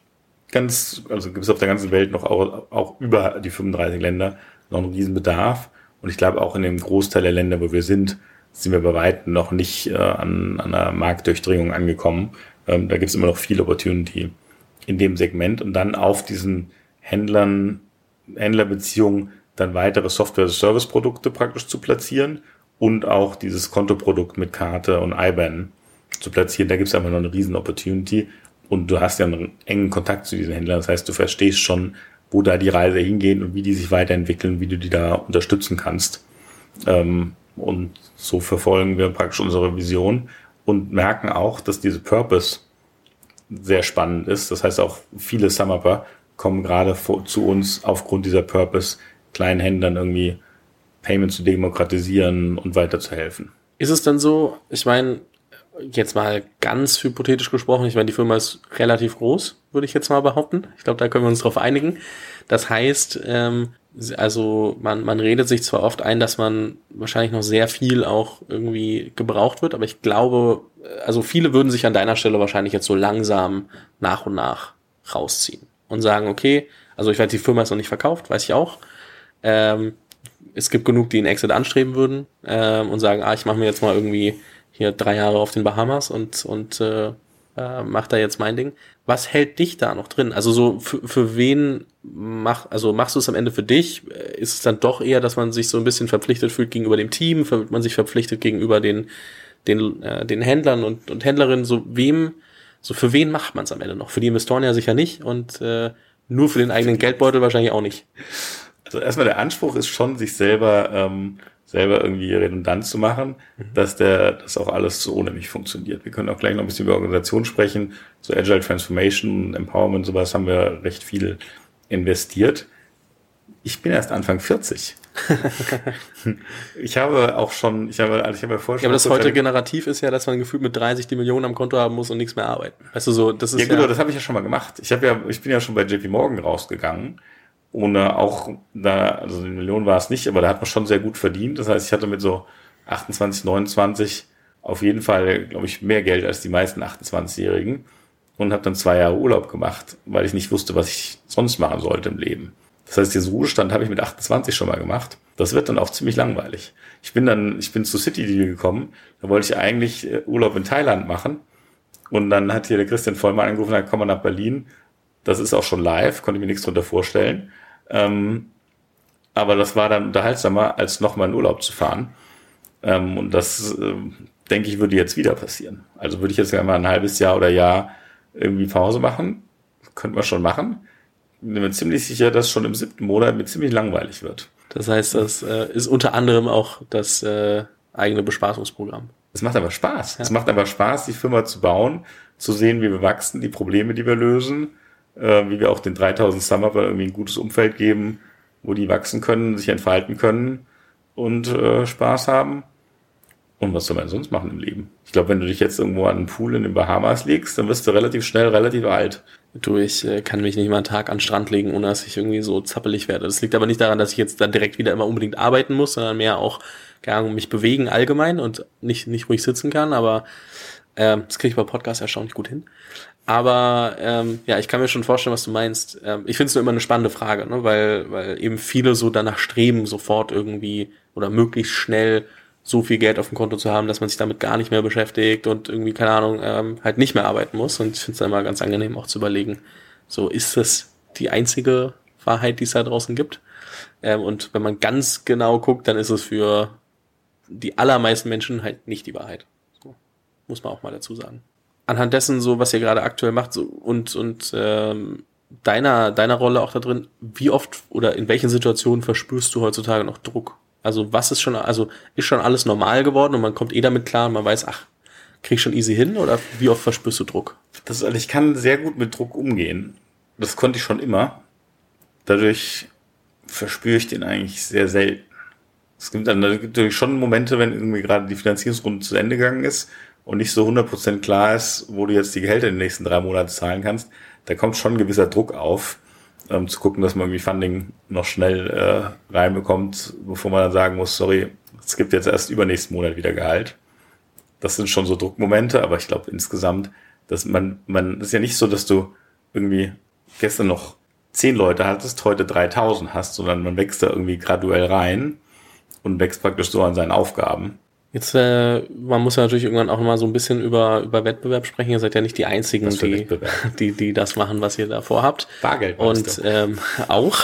ganz, also gibt es auf der ganzen Welt noch auch, auch über die 35 Länder noch einen Riesenbedarf. Und ich glaube auch in dem Großteil der Länder, wo wir sind, sind wir bei weitem noch nicht äh, an, an einer Marktdurchdringung angekommen. Ähm, da gibt es immer noch viel Opportunity in dem Segment und dann auf diesen Händlern, Händlerbeziehungen dann weitere Software-Service-Produkte praktisch zu platzieren und auch dieses Kontoprodukt mit Karte und IBAN zu platzieren. Da gibt es einfach noch eine riesen Opportunity und du hast ja einen engen Kontakt zu diesen Händlern. Das heißt, du verstehst schon, wo da die Reise hingeht und wie die sich weiterentwickeln, wie du die da unterstützen kannst. Ähm, und so verfolgen wir praktisch unsere Vision und merken auch, dass diese Purpose sehr spannend ist. Das heißt auch viele Summerper kommen gerade zu uns aufgrund dieser Purpose, kleinen Händlern irgendwie Payment zu demokratisieren und weiterzuhelfen. Ist es dann so, ich meine, jetzt mal ganz hypothetisch gesprochen, ich meine, die Firma ist relativ groß, würde ich jetzt mal behaupten. Ich glaube, da können wir uns drauf einigen. Das heißt, ähm, also man, man redet sich zwar oft ein, dass man wahrscheinlich noch sehr viel auch irgendwie gebraucht wird, aber ich glaube, also viele würden sich an deiner Stelle wahrscheinlich jetzt so langsam nach und nach rausziehen. Und sagen, okay, also ich weiß, die Firma ist noch nicht verkauft, weiß ich auch. Ähm, es gibt genug, die einen Exit anstreben würden ähm, und sagen, ah, ich mache mir jetzt mal irgendwie hier drei Jahre auf den Bahamas und, und äh, äh, mach da jetzt mein Ding. Was hält dich da noch drin? Also so für, für wen mach, also machst du es am Ende für dich? Ist es dann doch eher, dass man sich so ein bisschen verpflichtet fühlt gegenüber dem Team, fühlt man sich verpflichtet gegenüber den, den, äh, den Händlern und, und Händlerinnen? So wem, so für wen macht man es am Ende noch? Für die Investoren ja sicher nicht und äh, nur für den eigenen Geldbeutel wahrscheinlich auch nicht. Also erstmal der Anspruch ist schon, sich selber ähm, selber irgendwie redundant zu machen, mhm. dass der, das auch alles so ohne mich funktioniert. Wir können auch gleich noch ein bisschen über Organisation sprechen. So Agile Transformation, Empowerment, sowas haben wir recht viel investiert. Ich bin erst Anfang 40. [LAUGHS] ich habe auch schon, ich habe, also ich habe ja vorher schon. Ja, aber das heute generativ ist ja, dass man gefühlt mit 30 die Millionen am Konto haben muss und nichts mehr arbeiten. Weißt du, so, das ist ja. Gut, ja, das habe ich ja schon mal gemacht. Ich habe ja, ich bin ja schon bei JP Morgan rausgegangen ohne auch da, also eine Million war es nicht, aber da hat man schon sehr gut verdient. Das heißt, ich hatte mit so 28, 29 auf jeden Fall, glaube ich, mehr Geld als die meisten 28-Jährigen und habe dann zwei Jahre Urlaub gemacht, weil ich nicht wusste, was ich sonst machen sollte im Leben. Das heißt, diesen Ruhestand habe ich mit 28 schon mal gemacht. Das wird dann auch ziemlich langweilig. Ich bin dann, ich bin zu City Deal gekommen, da wollte ich eigentlich äh, Urlaub in Thailand machen. Und dann hat hier der Christian Vollmann angerufen, dann kommen wir nach Berlin. Das ist auch schon live, konnte mir nichts drunter vorstellen. Ähm, aber das war dann unterhaltsamer, als nochmal in Urlaub zu fahren. Ähm, und das, äh, denke ich, würde jetzt wieder passieren. Also würde ich jetzt gerne mal ein halbes Jahr oder Jahr irgendwie Pause machen. Könnte man schon machen. Bin mir ziemlich sicher, dass schon im siebten Monat mir ziemlich langweilig wird. Das heißt, das äh, ist unter anderem auch das äh, eigene Bespaßungsprogramm. Es macht aber Spaß. Es macht aber Spaß, die Firma zu bauen, zu sehen, wie wir wachsen, die Probleme, die wir lösen äh, wie wir auch den 3000 Summer irgendwie ein gutes Umfeld geben, wo die wachsen können, sich entfalten können und äh, Spaß haben. Und was soll man sonst machen im Leben? Ich glaube, wenn du dich jetzt irgendwo an einen Pool in den Bahamas legst, dann wirst du relativ schnell relativ alt. Du, ich äh, kann mich nicht mal einen Tag an den Strand legen, ohne dass ich irgendwie so zappelig werde. Das liegt aber nicht daran, dass ich jetzt dann direkt wieder immer unbedingt arbeiten muss, sondern mehr auch gar mich bewegen allgemein und nicht, nicht ruhig sitzen kann. Aber äh, das kriege ich bei Podcasts erstaunlich gut hin. Aber ähm, ja, ich kann mir schon vorstellen, was du meinst. Ähm, ich finde es nur immer eine spannende Frage, ne? weil, weil eben viele so danach streben, sofort irgendwie oder möglichst schnell so viel Geld auf dem Konto zu haben, dass man sich damit gar nicht mehr beschäftigt und irgendwie, keine Ahnung, ähm, halt nicht mehr arbeiten muss. Und ich finde es immer ganz angenehm auch zu überlegen, so ist das die einzige Wahrheit, die es da draußen gibt. Ähm, und wenn man ganz genau guckt, dann ist es für die allermeisten Menschen halt nicht die Wahrheit. So, muss man auch mal dazu sagen anhand dessen, so was ihr gerade aktuell macht so, und, und ähm, deiner, deiner Rolle auch da drin, wie oft oder in welchen Situationen verspürst du heutzutage noch Druck? Also was ist schon, also ist schon alles normal geworden und man kommt eh damit klar und man weiß, ach, krieg ich schon easy hin oder wie oft verspürst du Druck? Das, also ich kann sehr gut mit Druck umgehen. Das konnte ich schon immer. Dadurch verspüre ich den eigentlich sehr selten. Es gibt dann natürlich schon Momente, wenn irgendwie gerade die Finanzierungsrunde zu Ende gegangen ist, und nicht so 100% klar ist, wo du jetzt die Gehälter in den nächsten drei Monaten zahlen kannst, da kommt schon ein gewisser Druck auf, ähm, zu gucken, dass man irgendwie Funding noch schnell äh, reinbekommt, bevor man dann sagen muss, sorry, es gibt jetzt erst übernächsten Monat wieder Gehalt. Das sind schon so Druckmomente, aber ich glaube insgesamt, dass man, man, ist ja nicht so, dass du irgendwie gestern noch zehn Leute hattest, heute 3000 hast, sondern man wächst da irgendwie graduell rein und wächst praktisch so an seinen Aufgaben. Jetzt, äh, man muss ja natürlich irgendwann auch mal so ein bisschen über, über Wettbewerb sprechen. Ihr seid ja nicht die Einzigen, die, [LAUGHS] die, die das machen, was ihr da vorhabt. Bargeld. Und ähm, auch,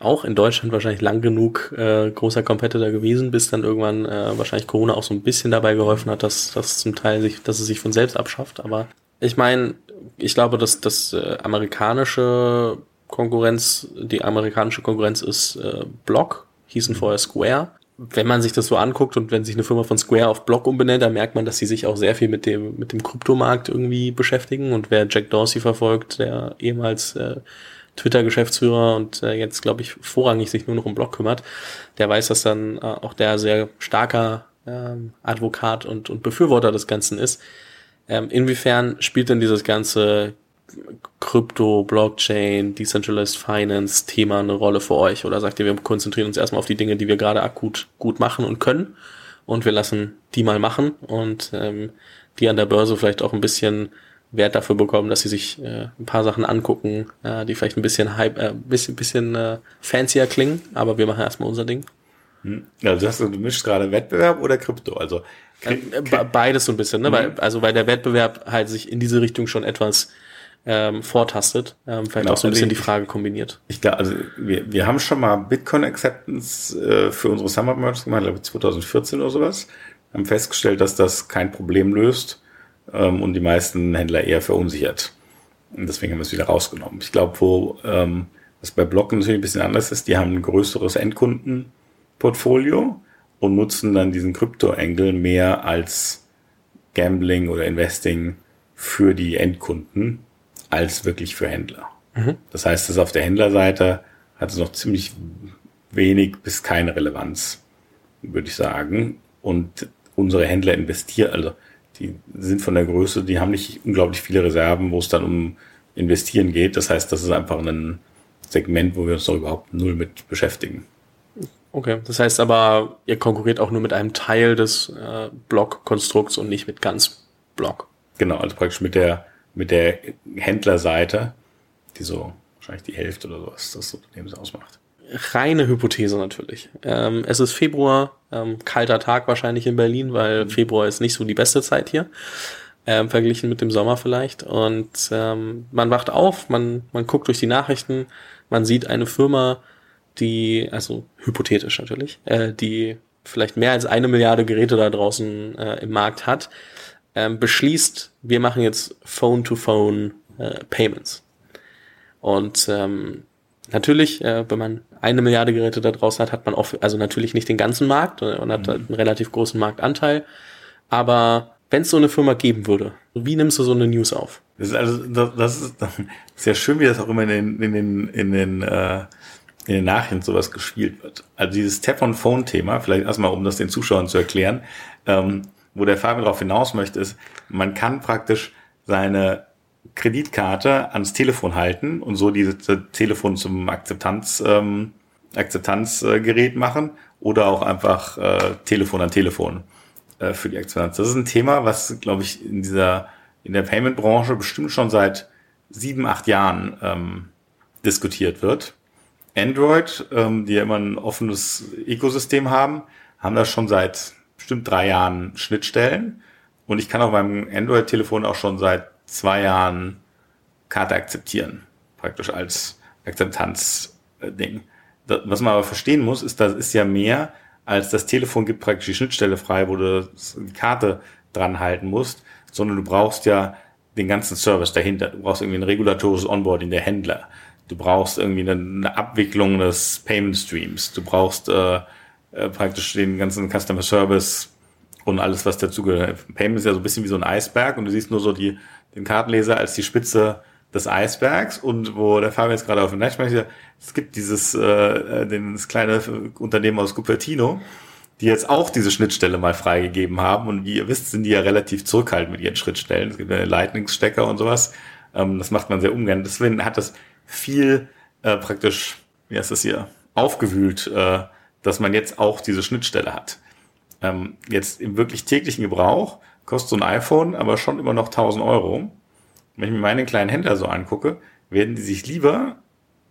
auch in Deutschland wahrscheinlich lang genug äh, großer Competitor gewesen, bis dann irgendwann äh, wahrscheinlich Corona auch so ein bisschen dabei geholfen hat, dass das zum Teil sich, dass es sich von selbst abschafft. Aber ich meine, ich glaube, dass das äh, amerikanische Konkurrenz, die amerikanische Konkurrenz ist äh, Block, hießen vorher Square wenn man sich das so anguckt und wenn sich eine Firma von Square auf Block umbenennt, dann merkt man, dass sie sich auch sehr viel mit dem, mit dem Kryptomarkt irgendwie beschäftigen. Und wer Jack Dorsey verfolgt, der ehemals äh, Twitter-Geschäftsführer und äh, jetzt, glaube ich, vorrangig sich nur noch um Block kümmert, der weiß, dass dann äh, auch der sehr starker ähm, Advokat und, und Befürworter des Ganzen ist. Ähm, inwiefern spielt denn dieses ganze Krypto, Blockchain, Decentralized Finance Thema eine Rolle für euch? Oder sagt ihr, wir konzentrieren uns erstmal auf die Dinge, die wir gerade akut gut machen und können und wir lassen die mal machen und ähm, die an der Börse vielleicht auch ein bisschen Wert dafür bekommen, dass sie sich äh, ein paar Sachen angucken, äh, die vielleicht ein bisschen hype, äh, bisschen, bisschen äh, fancier klingen, aber wir machen erstmal unser Ding. Hm. Also hast du, du mischst gerade Wettbewerb oder Krypto? Also äh, beides so ein bisschen, ne? Mhm. Weil, also weil der Wettbewerb halt sich in diese Richtung schon etwas ähm, vortastet. Ähm, vielleicht genau, auch so ein bisschen also die Frage kombiniert. Ich glaube, also wir, wir haben schon mal Bitcoin Acceptance äh, für unsere Summer Merge gemacht, glaube ich 2014 oder sowas. Haben festgestellt, dass das kein Problem löst ähm, und die meisten Händler eher verunsichert. Und deswegen haben wir es wieder rausgenommen. Ich glaube, wo ähm, was bei Blocken natürlich ein bisschen anders ist, die haben ein größeres Endkundenportfolio und nutzen dann diesen Krypto-Angle mehr als Gambling oder Investing für die Endkunden als wirklich für Händler. Mhm. Das heißt, dass auf der Händlerseite hat es noch ziemlich wenig bis keine Relevanz, würde ich sagen. Und unsere Händler investieren, also die sind von der Größe, die haben nicht unglaublich viele Reserven, wo es dann um Investieren geht. Das heißt, das ist einfach ein Segment, wo wir uns noch überhaupt null mit beschäftigen. Okay, das heißt aber, ihr konkurriert auch nur mit einem Teil des äh, Block-Konstrukts und nicht mit ganz Block. Genau, also praktisch mit der mit der Händlerseite, die so wahrscheinlich die Hälfte oder sowas des Unternehmens ausmacht. Reine Hypothese natürlich. Ähm, es ist Februar, ähm, kalter Tag wahrscheinlich in Berlin, weil mhm. Februar ist nicht so die beste Zeit hier, ähm, verglichen mit dem Sommer vielleicht. Und ähm, man wacht auf, man, man guckt durch die Nachrichten, man sieht eine Firma, die, also hypothetisch natürlich, äh, die vielleicht mehr als eine Milliarde Geräte da draußen äh, im Markt hat, ähm, beschließt, wir machen jetzt Phone-to-Phone äh, Payments. Und ähm, natürlich, äh, wenn man eine Milliarde Geräte da draußen hat, hat man auch, also natürlich nicht den ganzen Markt und, und hat mhm. einen relativ großen Marktanteil. Aber wenn es so eine Firma geben würde, wie nimmst du so eine News auf? Das ist also das, das ist [LAUGHS] sehr schön, wie das auch immer in den in den in den äh, in den Nachrichten sowas gespielt wird. Also dieses Tap-on-Phone-Thema, vielleicht erstmal, um das den Zuschauern zu erklären, ähm, wo der Fabian darauf hinaus möchte, ist, man kann praktisch seine Kreditkarte ans Telefon halten und so dieses Telefon zum Akzeptanz, ähm, Akzeptanzgerät machen oder auch einfach äh, Telefon an Telefon äh, für die Akzeptanz. Das ist ein Thema, was, glaube ich, in dieser, in der Payment-Branche bestimmt schon seit sieben, acht Jahren ähm, diskutiert wird. Android, ähm, die ja immer ein offenes Ökosystem haben, haben das schon seit bestimmt drei Jahren Schnittstellen. Und ich kann auf meinem Android-Telefon auch schon seit zwei Jahren Karte akzeptieren. Praktisch als Akzeptanz-Ding. Was man aber verstehen muss, ist, das ist ja mehr als das Telefon gibt praktisch die Schnittstelle frei, wo du die Karte dran halten musst, sondern du brauchst ja den ganzen Service dahinter. Du brauchst irgendwie ein regulatorisches Onboarding der Händler. Du brauchst irgendwie eine, Abwicklung des Payment Streams. Du brauchst äh, äh, praktisch den ganzen Customer Service und alles, was dazugehört. Payment ist ja so ein bisschen wie so ein Eisberg und du siehst nur so die, den Kartenleser als die Spitze des Eisbergs und wo der Fabian jetzt gerade auf dem Netz möchte, es gibt dieses äh, äh den, das kleine Unternehmen aus Cupertino, die jetzt auch diese Schnittstelle mal freigegeben haben und wie ihr wisst, sind die ja relativ zurückhaltend mit ihren Schnittstellen. Es gibt ja Lightning-Stecker und sowas. Ähm, das macht man sehr ungern. Deswegen hat das viel äh, praktisch, wie heißt das hier, aufgewühlt, äh, dass man jetzt auch diese Schnittstelle hat. Ähm, jetzt im wirklich täglichen Gebrauch kostet so ein iPhone aber schon immer noch 1000 Euro. Wenn ich mir meine kleinen Händler so angucke, werden die sich lieber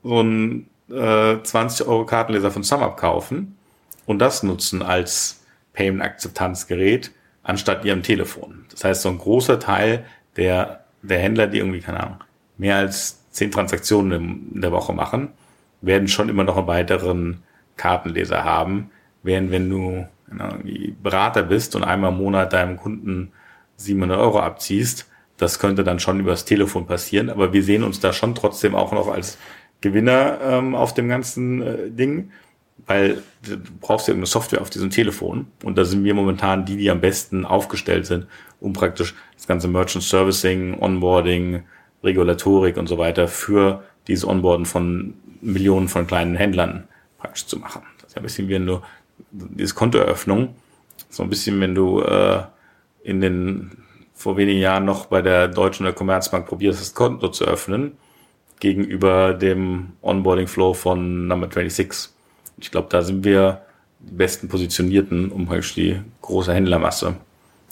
so einen äh, 20 Euro Kartenleser von SumUp kaufen und das nutzen als Payment-Akzeptanzgerät anstatt ihrem Telefon. Das heißt, so ein großer Teil der, der Händler, die irgendwie, keine Ahnung, mehr als 10 Transaktionen in der Woche machen, werden schon immer noch einen weiteren Kartenleser haben, während wenn du Berater bist und einmal im Monat deinem Kunden 700 Euro abziehst, das könnte dann schon übers Telefon passieren, aber wir sehen uns da schon trotzdem auch noch als Gewinner ähm, auf dem ganzen äh, Ding, weil du brauchst ja irgendeine Software auf diesem Telefon. Und da sind wir momentan die, die am besten aufgestellt sind, um praktisch das ganze Merchant Servicing, Onboarding, Regulatorik und so weiter für dieses Onboarden von Millionen von kleinen Händlern praktisch zu machen. Das ist ja ein bisschen wie wenn du diese Kontoeröffnung, so ein bisschen, wenn du äh, in den vor wenigen Jahren noch bei der Deutschen oder Commerzbank probierst, das Konto zu öffnen, gegenüber dem Onboarding-Flow von Number 26. Ich glaube, da sind wir die besten Positionierten, um halt die große Händlermasse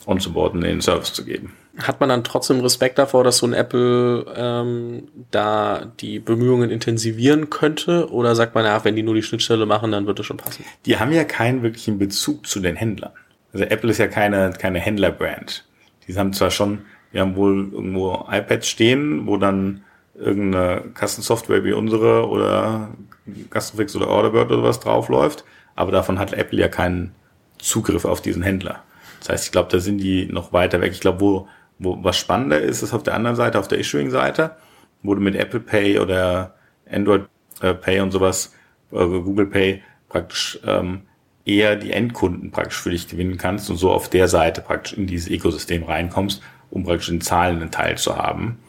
onzuboarden, den Service zu geben. Hat man dann trotzdem Respekt davor, dass so ein Apple ähm, da die Bemühungen intensivieren könnte? Oder sagt man, ja, wenn die nur die Schnittstelle machen, dann wird es schon passen? Die haben ja keinen wirklichen Bezug zu den Händlern. Also Apple ist ja keine, keine Händlerbrand. Die haben zwar schon, wir haben wohl irgendwo iPads stehen, wo dann irgendeine Kassensoftware wie unsere oder Gassenfix oder Orderbird oder was draufläuft, aber davon hat Apple ja keinen Zugriff auf diesen Händler. Das heißt, ich glaube, da sind die noch weiter weg. Ich glaube, wo wo, was spannender ist, ist auf der anderen Seite, auf der Issuing-Seite, wo du mit Apple Pay oder Android äh, Pay und sowas, äh, Google Pay praktisch ähm, eher die Endkunden praktisch für dich gewinnen kannst und so auf der Seite praktisch in dieses Ökosystem reinkommst, um praktisch den zahlenden Teil zu haben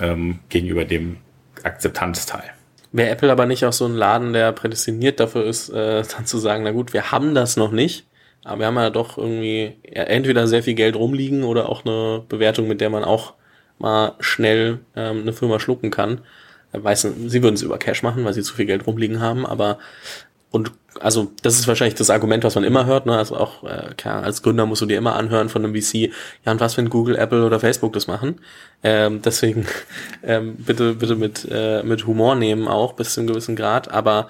ähm, gegenüber dem Akzeptanzteil. Wäre Apple aber nicht auch so ein Laden, der prädestiniert dafür ist, äh, dann zu sagen, na gut, wir haben das noch nicht, aber wir haben ja doch irgendwie entweder sehr viel Geld rumliegen oder auch eine Bewertung, mit der man auch mal schnell ähm, eine Firma schlucken kann. Weiß, sie würden es über Cash machen, weil sie zu viel Geld rumliegen haben, aber und also das ist wahrscheinlich das Argument, was man immer hört. Ne? Also auch äh, klar, als Gründer musst du dir immer anhören von einem VC, ja und was, wenn Google, Apple oder Facebook das machen? Ähm, deswegen [LAUGHS] ähm, bitte bitte mit äh, mit Humor nehmen auch bis zu einem gewissen Grad. Aber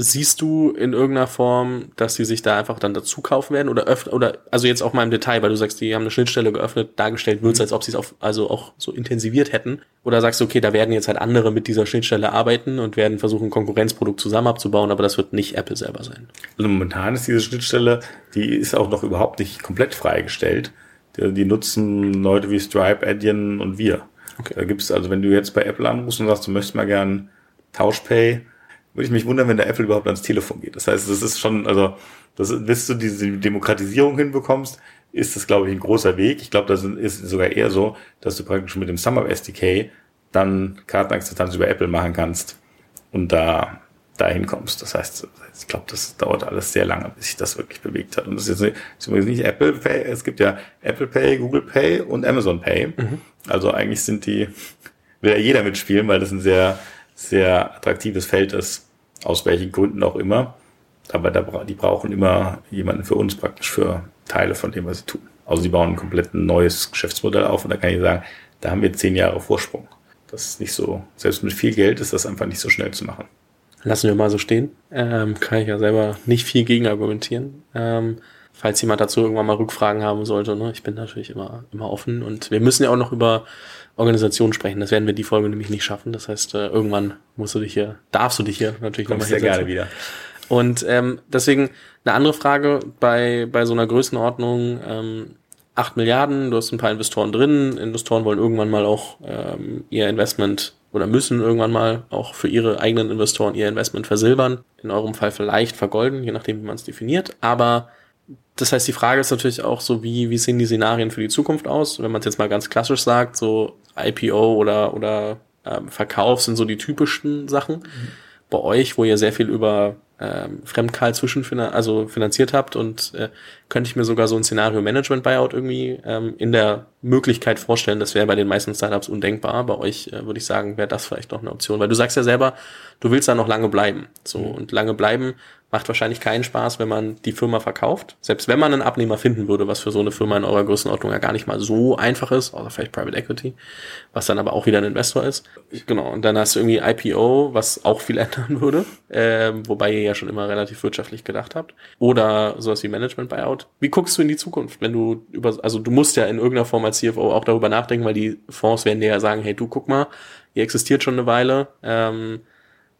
Siehst du in irgendeiner Form, dass sie sich da einfach dann dazu kaufen werden oder öffnen oder also jetzt auch mal im Detail, weil du sagst, die haben eine Schnittstelle geöffnet, dargestellt wird es, mhm. als ob sie es auf, also auch so intensiviert hätten? Oder sagst du, okay, da werden jetzt halt andere mit dieser Schnittstelle arbeiten und werden versuchen, ein Konkurrenzprodukt zusammen abzubauen, aber das wird nicht Apple selber sein? Also momentan ist diese Schnittstelle, die ist auch noch überhaupt nicht komplett freigestellt. Die, die nutzen Leute wie Stripe, Adyen und wir. Okay. Da gibt's also, wenn du jetzt bei Apple anrufst und sagst, du möchtest mal gern Tauschpay würde ich mich wundern, wenn der Apple überhaupt ans Telefon geht. Das heißt, das ist schon, also, das, bis du diese Demokratisierung hinbekommst, ist das, glaube ich, ein großer Weg. Ich glaube, das ist sogar eher so, dass du praktisch mit dem SumUp SDK dann Kartenakzeptanz über Apple machen kannst und da dahin kommst. Das heißt, ich glaube, das dauert alles sehr lange, bis sich das wirklich bewegt hat. Und das ist, jetzt, ist übrigens nicht Apple Pay, es gibt ja Apple Pay, Google Pay und Amazon Pay. Mhm. Also eigentlich sind die, will ja jeder mitspielen, weil das ein sehr, sehr attraktives Feld ist aus welchen Gründen auch immer. Aber da, die brauchen immer jemanden für uns praktisch für Teile von dem, was sie tun. Also sie bauen ein komplett neues Geschäftsmodell auf und da kann ich sagen, da haben wir zehn Jahre Vorsprung. Das ist nicht so, selbst mit viel Geld ist das einfach nicht so schnell zu machen. Lassen wir mal so stehen. Ähm, kann ich ja selber nicht viel gegen argumentieren. Ähm, falls jemand dazu irgendwann mal Rückfragen haben sollte, ne? ich bin natürlich immer, immer offen und wir müssen ja auch noch über Organisation sprechen. Das werden wir die Folge nämlich nicht schaffen. Das heißt, äh, irgendwann musst du dich hier, darfst du dich hier natürlich nochmal sehr gerne wieder. Und ähm, deswegen eine andere Frage bei, bei so einer Größenordnung, ähm, 8 Milliarden, du hast ein paar Investoren drin, Investoren wollen irgendwann mal auch ähm, ihr Investment oder müssen irgendwann mal auch für ihre eigenen Investoren ihr Investment versilbern, in eurem Fall vielleicht vergolden, je nachdem, wie man es definiert, aber das heißt, die Frage ist natürlich auch so, wie, wie sehen die Szenarien für die Zukunft aus? Wenn man es jetzt mal ganz klassisch sagt, so IPO oder, oder ähm, Verkauf sind so die typischsten Sachen. Mhm. Bei euch, wo ihr sehr viel über ähm, Fremdkahl zwischenfinan also finanziert habt und äh, könnte ich mir sogar so ein Szenario Management Buyout irgendwie ähm, in der Möglichkeit vorstellen. Das wäre bei den meisten Startups undenkbar. Bei euch äh, würde ich sagen, wäre das vielleicht noch eine Option, weil du sagst ja selber, du willst da noch lange bleiben. So mhm. und lange bleiben Macht wahrscheinlich keinen Spaß, wenn man die Firma verkauft. Selbst wenn man einen Abnehmer finden würde, was für so eine Firma in eurer Größenordnung ja gar nicht mal so einfach ist, außer vielleicht Private Equity, was dann aber auch wieder ein Investor ist. Genau, und dann hast du irgendwie IPO, was auch viel [LAUGHS] ändern würde, äh, wobei ihr ja schon immer relativ wirtschaftlich gedacht habt. Oder sowas wie Management Buyout. Wie guckst du in die Zukunft, wenn du über, also du musst ja in irgendeiner Form als CFO auch darüber nachdenken, weil die Fonds werden dir ja sagen, hey, du guck mal, ihr existiert schon eine Weile, ähm,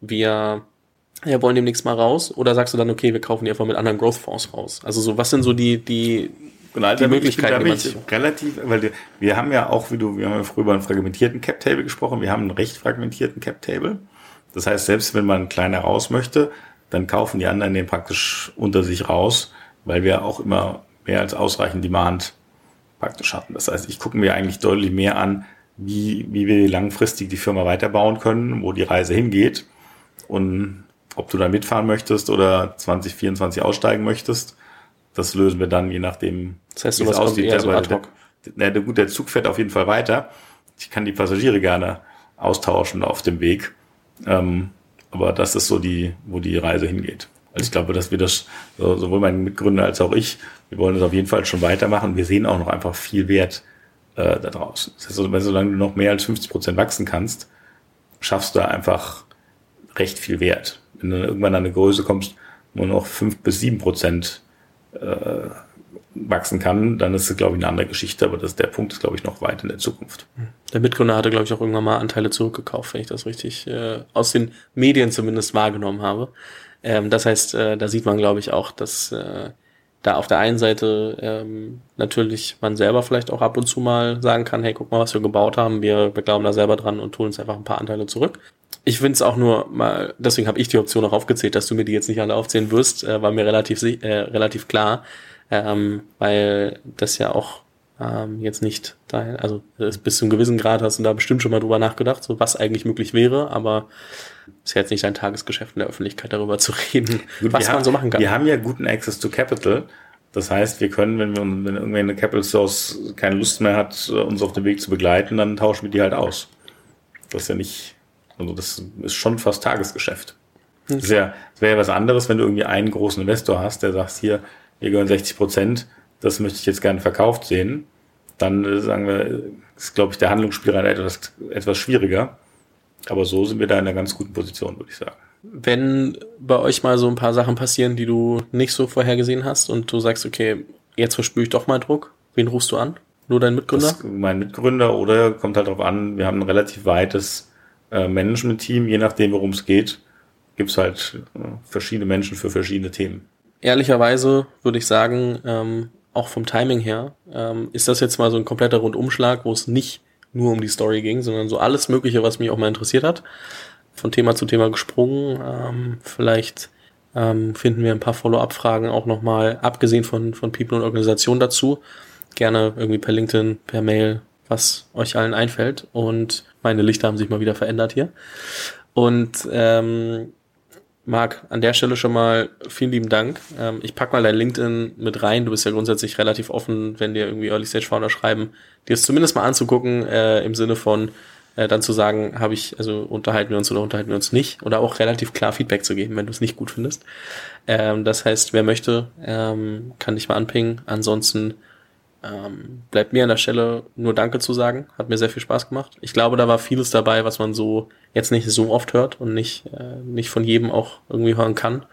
wir ja, wollen demnächst mal raus? Oder sagst du dann, okay, wir kaufen die einfach mit anderen Growth-Fonds raus? Also so, was sind so die, die, genau, die Möglichkeiten, die man sich... Relativ, weil wir, wir haben ja auch, wie du, wir haben ja früher über einen fragmentierten Cap-Table gesprochen, wir haben einen recht fragmentierten Cap-Table. Das heißt, selbst wenn man kleiner raus möchte, dann kaufen die anderen den praktisch unter sich raus, weil wir auch immer mehr als ausreichend Demand praktisch hatten. Das heißt, ich gucke mir eigentlich deutlich mehr an, wie, wie wir langfristig die Firma weiterbauen können, wo die Reise hingeht. Und ob du da mitfahren möchtest oder 2024 aussteigen möchtest, das lösen wir dann, je nachdem, das heißt, wie es aussieht. Eher so. Der, der, gut, der Zug fährt auf jeden Fall weiter. Ich kann die Passagiere gerne austauschen auf dem Weg. Ähm, aber das ist so die, wo die Reise hingeht. Also ich glaube, dass wir das, sowohl mein Mitgründer als auch ich, wir wollen das auf jeden Fall schon weitermachen. Wir sehen auch noch einfach viel Wert äh, da draußen. Das heißt, also, solange du noch mehr als 50 Prozent wachsen kannst, schaffst du einfach recht viel Wert. Wenn du irgendwann an eine Größe kommst, wo noch fünf bis sieben Prozent äh, wachsen kann, dann ist es, glaube ich, eine andere Geschichte, aber das, der Punkt ist, glaube ich, noch weit in der Zukunft. Der Mitgründer hatte, glaube ich, auch irgendwann mal Anteile zurückgekauft, wenn ich das richtig äh, aus den Medien zumindest wahrgenommen habe. Ähm, das heißt, äh, da sieht man, glaube ich, auch, dass äh, da auf der einen Seite ähm, natürlich man selber vielleicht auch ab und zu mal sagen kann, hey, guck mal, was wir gebaut haben, wir, wir glauben da selber dran und tun uns einfach ein paar Anteile zurück. Ich finde es auch nur mal, deswegen habe ich die Option auch aufgezählt, dass du mir die jetzt nicht alle aufzählen wirst, äh, war mir relativ, äh, relativ klar, ähm, weil das ja auch ähm, jetzt nicht dahin, also bis zu einem gewissen Grad hast du da bestimmt schon mal drüber nachgedacht, so was eigentlich möglich wäre, aber ist ja jetzt nicht dein Tagesgeschäft in der Öffentlichkeit darüber zu reden, Gut, was man haben, so machen kann. Wir haben ja guten Access to Capital. Das heißt, wir können, wenn wir, wenn irgendwie eine Capital Source keine Lust mehr hat, uns auf dem Weg zu begleiten, dann tauschen wir die halt aus. Das ist ja nicht, also das ist schon fast Tagesgeschäft. Das, ja, das wäre ja was anderes, wenn du irgendwie einen großen Investor hast, der sagt, hier, wir gehören 60 Prozent, das möchte ich jetzt gerne verkauft sehen. Dann äh, sagen wir, ist, glaube ich, der Handlungsspielraum etwas, etwas schwieriger. Aber so sind wir da in einer ganz guten Position, würde ich sagen. Wenn bei euch mal so ein paar Sachen passieren, die du nicht so vorhergesehen hast und du sagst, okay, jetzt verspüre ich doch mal Druck, wen rufst du an? Nur dein Mitgründer? Das, mein Mitgründer oder kommt halt darauf an, wir haben ein relativ weites äh, Management-Team, je nachdem, worum es geht, gibt es halt äh, verschiedene Menschen für verschiedene Themen. Ehrlicherweise würde ich sagen, ähm, auch vom Timing her, ähm, ist das jetzt mal so ein kompletter Rundumschlag, wo es nicht nur um die Story ging, sondern so alles Mögliche, was mich auch mal interessiert hat. Von Thema zu Thema gesprungen. Ähm, vielleicht ähm, finden wir ein paar Follow-up-Fragen auch nochmal, abgesehen von, von People und Organisation dazu. Gerne irgendwie per LinkedIn, per Mail, was euch allen einfällt. Und meine Lichter haben sich mal wieder verändert hier. Und ähm, Marc, an der Stelle schon mal vielen lieben Dank. Ähm, ich pack mal dein LinkedIn mit rein. Du bist ja grundsätzlich relativ offen, wenn dir irgendwie Early Stage Founder schreiben, dir es zumindest mal anzugucken, äh, im Sinne von äh, dann zu sagen, habe ich, also unterhalten wir uns oder unterhalten wir uns nicht, oder auch relativ klar Feedback zu geben, wenn du es nicht gut findest. Ähm, das heißt, wer möchte, ähm, kann dich mal anpingen. Ansonsten ähm, bleibt mir an der Stelle nur Danke zu sagen. Hat mir sehr viel Spaß gemacht. Ich glaube, da war vieles dabei, was man so jetzt nicht so oft hört und nicht, äh, nicht von jedem auch irgendwie hören kann.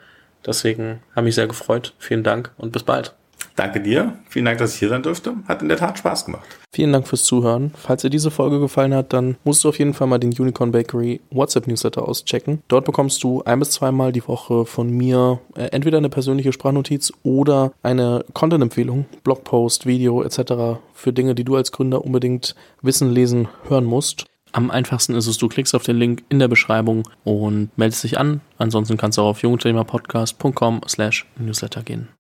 Deswegen habe mich sehr gefreut. Vielen Dank und bis bald. Danke dir. Vielen Dank, dass ich hier sein durfte. Hat in der Tat Spaß gemacht. Vielen Dank fürs Zuhören. Falls dir diese Folge gefallen hat, dann musst du auf jeden Fall mal den Unicorn Bakery WhatsApp Newsletter auschecken. Dort bekommst du ein bis zweimal die Woche von mir äh, entweder eine persönliche Sprachnotiz oder eine Content-Empfehlung, Blogpost, Video etc. für Dinge, die du als Gründer unbedingt wissen, lesen, hören musst. Am einfachsten ist es, du klickst auf den Link in der Beschreibung und meldest dich an. Ansonsten kannst du auch auf jungunternehmerpodcast.com slash newsletter gehen.